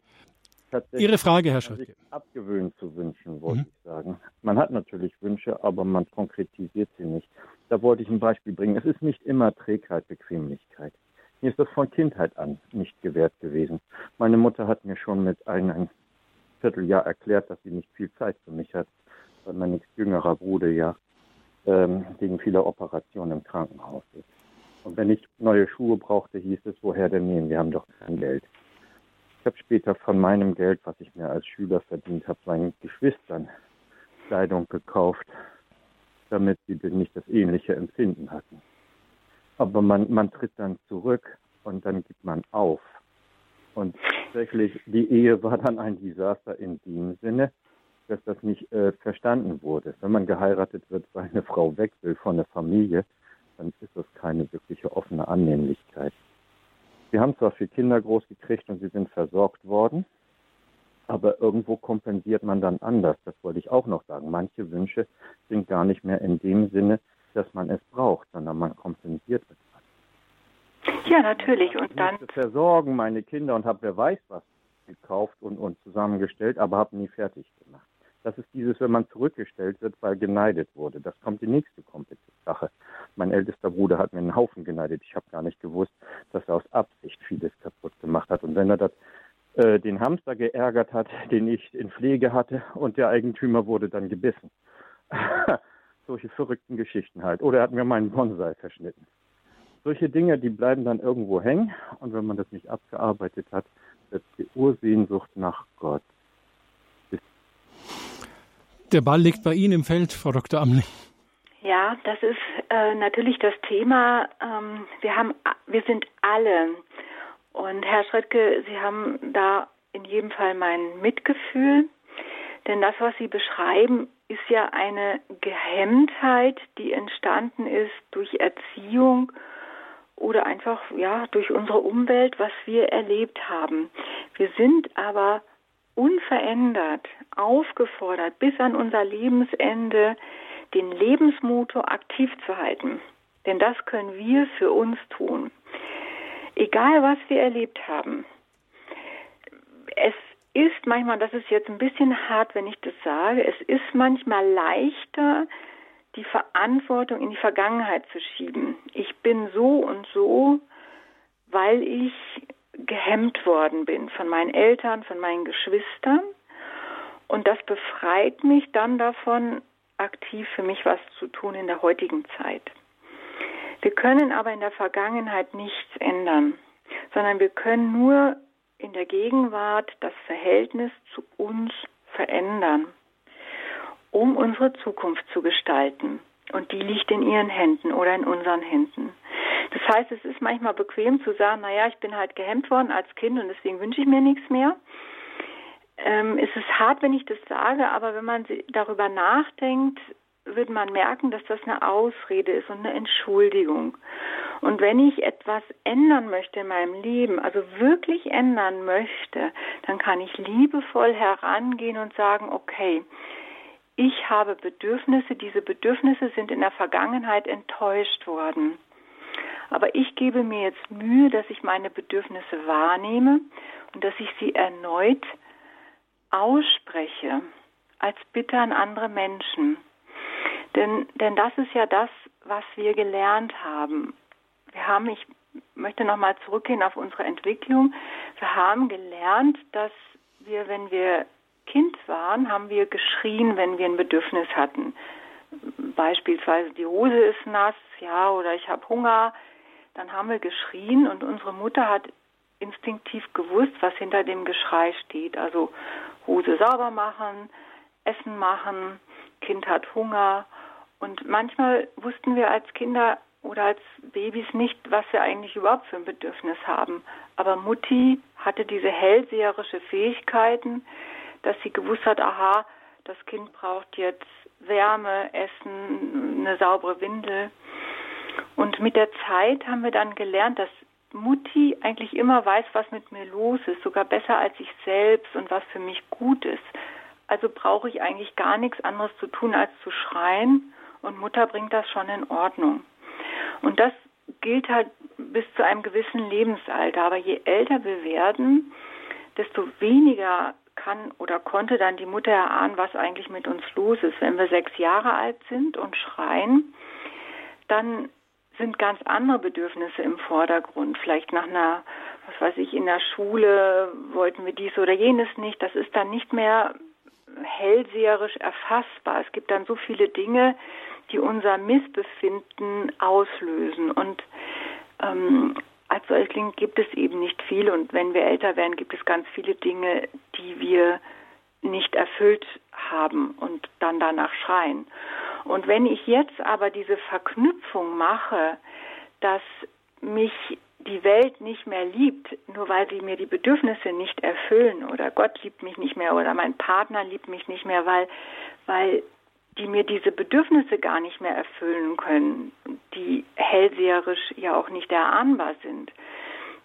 Ihre Frage, Herr Schröttke. Abgewöhnt zu wünschen, wollte mhm. ich sagen. Man hat natürlich Wünsche, aber man konkretisiert sie nicht. Da wollte ich ein Beispiel bringen. Es ist nicht immer Trägheit, Bequemlichkeit. Mir ist das von Kindheit an nicht gewährt gewesen. Meine Mutter hat mir schon mit einem Vierteljahr erklärt, dass sie nicht viel Zeit für mich hat, weil mein jüngerer Bruder ja ähm, wegen vieler Operationen im Krankenhaus ist. Und wenn ich neue Schuhe brauchte, hieß es, woher denn nehmen? Wir haben doch kein Geld. Ich habe später von meinem Geld, was ich mir als Schüler verdient habe, meinen Geschwistern Kleidung gekauft, damit sie nicht das ähnliche Empfinden hatten. Aber man, man tritt dann zurück und dann gibt man auf. Und tatsächlich, die Ehe war dann ein Desaster in dem Sinne, dass das nicht äh, verstanden wurde. Wenn man geheiratet wird, weil eine Frau weg will von der Familie, dann ist das keine wirkliche offene Annehmlichkeit. Wir haben zwar vier Kinder groß gekriegt und sie sind versorgt worden, aber irgendwo kompensiert man dann anders. Das wollte ich auch noch sagen. Manche Wünsche sind gar nicht mehr in dem Sinne, dass man es braucht, sondern man kompensiert es ja, natürlich. Und dann. Ich versorgen meine Kinder und habe wer weiß was gekauft und, und zusammengestellt, aber habe nie fertig gemacht. Das ist dieses, wenn man zurückgestellt wird, weil geneidet wurde. Das kommt die nächste Sache. Mein ältester Bruder hat mir einen Haufen geneidet. Ich habe gar nicht gewusst, dass er aus Absicht vieles kaputt gemacht hat. Und wenn er das äh, den Hamster geärgert hat, [laughs] den ich in Pflege hatte, und der Eigentümer wurde dann gebissen. [laughs] Solche verrückten Geschichten halt. Oder er hat mir meinen Bonsai verschnitten solche Dinge, die bleiben dann irgendwo hängen und wenn man das nicht abgearbeitet hat, wird die Ursehnsucht nach Gott. Der Ball liegt bei Ihnen im Feld, Frau Dr. Amling. Ja, das ist äh, natürlich das Thema. Ähm, wir haben, wir sind alle. Und Herr Schröttke, Sie haben da in jedem Fall mein Mitgefühl. Denn das, was Sie beschreiben, ist ja eine Gehemmtheit, die entstanden ist durch Erziehung oder einfach ja durch unsere Umwelt, was wir erlebt haben. Wir sind aber unverändert aufgefordert, bis an unser Lebensende den Lebensmotor aktiv zu halten. Denn das können wir für uns tun. Egal, was wir erlebt haben. Es ist manchmal, das ist jetzt ein bisschen hart, wenn ich das sage, es ist manchmal leichter, die Verantwortung in die Vergangenheit zu schieben. Ich bin so und so, weil ich gehemmt worden bin von meinen Eltern, von meinen Geschwistern. Und das befreit mich dann davon, aktiv für mich was zu tun in der heutigen Zeit. Wir können aber in der Vergangenheit nichts ändern, sondern wir können nur in der Gegenwart das Verhältnis zu uns verändern, um unsere Zukunft zu gestalten. Und die liegt in ihren Händen oder in unseren Händen. Das heißt, es ist manchmal bequem zu sagen, naja, ich bin halt gehemmt worden als Kind und deswegen wünsche ich mir nichts mehr. Ähm, es ist hart, wenn ich das sage, aber wenn man darüber nachdenkt, wird man merken, dass das eine Ausrede ist und eine Entschuldigung. Und wenn ich etwas ändern möchte in meinem Leben, also wirklich ändern möchte, dann kann ich liebevoll herangehen und sagen, okay, ich habe Bedürfnisse, diese Bedürfnisse sind in der Vergangenheit enttäuscht worden. Aber ich gebe mir jetzt Mühe, dass ich meine Bedürfnisse wahrnehme und dass ich sie erneut ausspreche als Bitte an andere Menschen. Denn, denn das ist ja das, was wir gelernt haben. Wir haben, ich möchte nochmal zurückgehen auf unsere Entwicklung. Wir haben gelernt, dass wir, wenn wir Kind waren, haben wir geschrien, wenn wir ein Bedürfnis hatten. Beispielsweise die Hose ist nass, ja, oder ich habe Hunger. Dann haben wir geschrien und unsere Mutter hat instinktiv gewusst, was hinter dem Geschrei steht. Also Hose sauber machen, Essen machen, Kind hat Hunger. Und manchmal wussten wir als Kinder oder als Babys nicht, was wir eigentlich überhaupt für ein Bedürfnis haben. Aber Mutti hatte diese hellseherische Fähigkeiten, dass sie gewusst hat, aha, das Kind braucht jetzt Wärme, Essen, eine saubere Windel. Und mit der Zeit haben wir dann gelernt, dass Mutti eigentlich immer weiß, was mit mir los ist, sogar besser als ich selbst und was für mich gut ist. Also brauche ich eigentlich gar nichts anderes zu tun, als zu schreien und Mutter bringt das schon in Ordnung. Und das gilt halt bis zu einem gewissen Lebensalter. Aber je älter wir werden, desto weniger kann oder konnte dann die Mutter erahnen, was eigentlich mit uns los ist. Wenn wir sechs Jahre alt sind und schreien, dann sind ganz andere Bedürfnisse im Vordergrund. Vielleicht nach einer, was weiß ich, in der Schule wollten wir dies oder jenes nicht. Das ist dann nicht mehr hellseherisch erfassbar. Es gibt dann so viele Dinge, die unser Missbefinden auslösen. Und ähm, als Säugling gibt es eben nicht viel. Und wenn wir älter werden, gibt es ganz viele Dinge, die wir nicht erfüllt haben und dann danach schreien. Und wenn ich jetzt aber diese Verknüpfung mache, dass mich die Welt nicht mehr liebt, nur weil sie mir die Bedürfnisse nicht erfüllen oder Gott liebt mich nicht mehr oder mein Partner liebt mich nicht mehr, weil, weil die mir diese Bedürfnisse gar nicht mehr erfüllen können, die hellseherisch ja auch nicht erahnbar sind,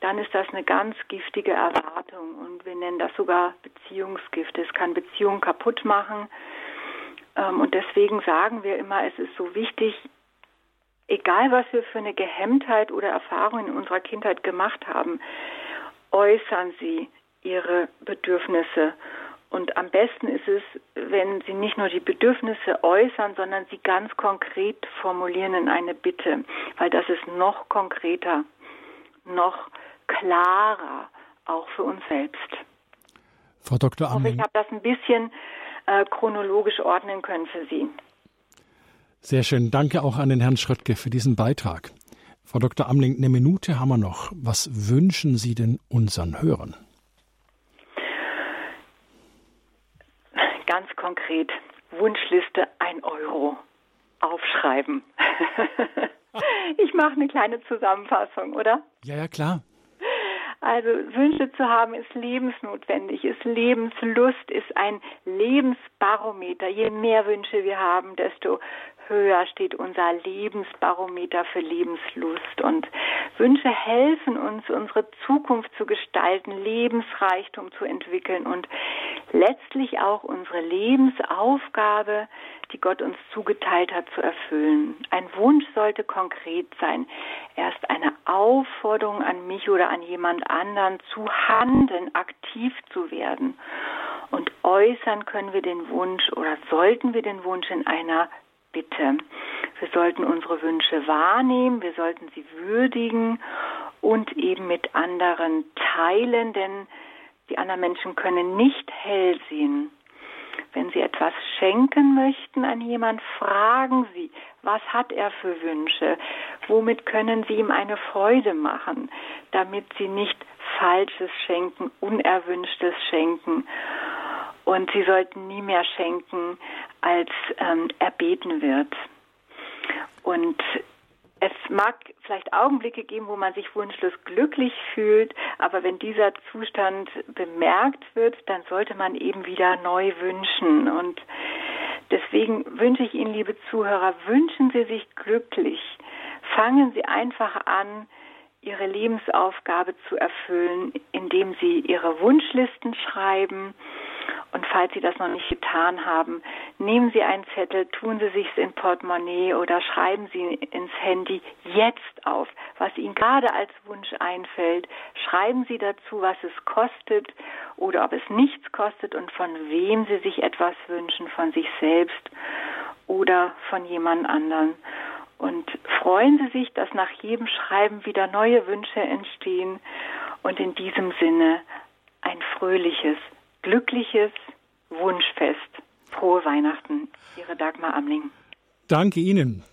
dann ist das eine ganz giftige Erwartung und wir nennen das sogar Beziehungsgift. Es kann Beziehungen kaputt machen ähm, und deswegen sagen wir immer, es ist so wichtig, egal was wir für eine Gehemmtheit oder Erfahrung in unserer Kindheit gemacht haben, äußern Sie Ihre Bedürfnisse. Und am besten ist es, wenn Sie nicht nur die Bedürfnisse äußern, sondern sie ganz konkret formulieren in eine Bitte, weil das ist noch konkreter, noch klarer, auch für uns selbst. Frau Dr. Amling. Ich habe das ein bisschen äh, chronologisch ordnen können für Sie. Sehr schön. Danke auch an den Herrn Schröttke für diesen Beitrag. Frau Dr. Amling, eine Minute haben wir noch. Was wünschen Sie denn unseren Hörern? Ganz konkret, Wunschliste 1 Euro aufschreiben. [laughs] ich mache eine kleine Zusammenfassung, oder? Ja, ja, klar. Also Wünsche zu haben ist lebensnotwendig, ist Lebenslust, ist ein Lebensbarometer. Je mehr Wünsche wir haben, desto höher steht unser Lebensbarometer für Lebenslust. Und Wünsche helfen uns, unsere Zukunft zu gestalten, Lebensreichtum zu entwickeln und letztlich auch unsere Lebensaufgabe, die Gott uns zugeteilt hat, zu erfüllen. Ein Wunsch sollte konkret sein. Erst eine Aufforderung an mich oder an jemand anderen zu handeln, aktiv zu werden. Und äußern können wir den Wunsch oder sollten wir den Wunsch in einer Bitte. Wir sollten unsere Wünsche wahrnehmen, wir sollten sie würdigen und eben mit anderen teilen, denn die anderen Menschen können nicht hell sehen. Wenn Sie etwas schenken möchten an jemand, fragen Sie, was hat er für Wünsche? Womit können Sie ihm eine Freude machen, damit Sie nicht Falsches schenken, Unerwünschtes schenken? Und Sie sollten nie mehr schenken, als ähm, erbeten wird. Und es mag vielleicht Augenblicke geben, wo man sich wunschlos glücklich fühlt, aber wenn dieser Zustand bemerkt wird, dann sollte man eben wieder neu wünschen. Und deswegen wünsche ich Ihnen, liebe Zuhörer, wünschen Sie sich glücklich. Fangen Sie einfach an, Ihre Lebensaufgabe zu erfüllen, indem Sie Ihre Wunschlisten schreiben und falls Sie das noch nicht getan haben, nehmen Sie einen Zettel, tun Sie sich's in Portemonnaie oder schreiben Sie ins Handy jetzt auf, was Ihnen gerade als Wunsch einfällt. Schreiben Sie dazu, was es kostet oder ob es nichts kostet und von wem Sie sich etwas wünschen, von sich selbst oder von jemand anderen. Und freuen Sie sich, dass nach jedem Schreiben wieder neue Wünsche entstehen und in diesem Sinne ein fröhliches glückliches Wunschfest. Frohe Weihnachten, Ihre Dagmar Amling. Danke Ihnen.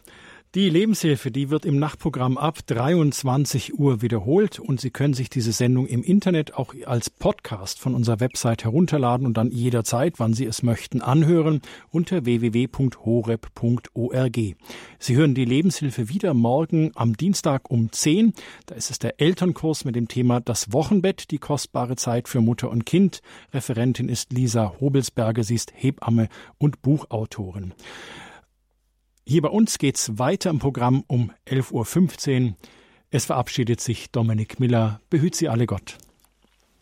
Die Lebenshilfe, die wird im Nachtprogramm ab 23 Uhr wiederholt und Sie können sich diese Sendung im Internet auch als Podcast von unserer Website herunterladen und dann jederzeit, wann Sie es möchten, anhören unter www.horeb.org. Sie hören die Lebenshilfe wieder morgen am Dienstag um 10. Da ist es der Elternkurs mit dem Thema Das Wochenbett, die kostbare Zeit für Mutter und Kind. Referentin ist Lisa Hobelsberger, sie ist Hebamme und Buchautorin. Hier bei uns geht's weiter im Programm um 11.15 Uhr. Es verabschiedet sich Dominik Miller. Behüt Sie alle Gott.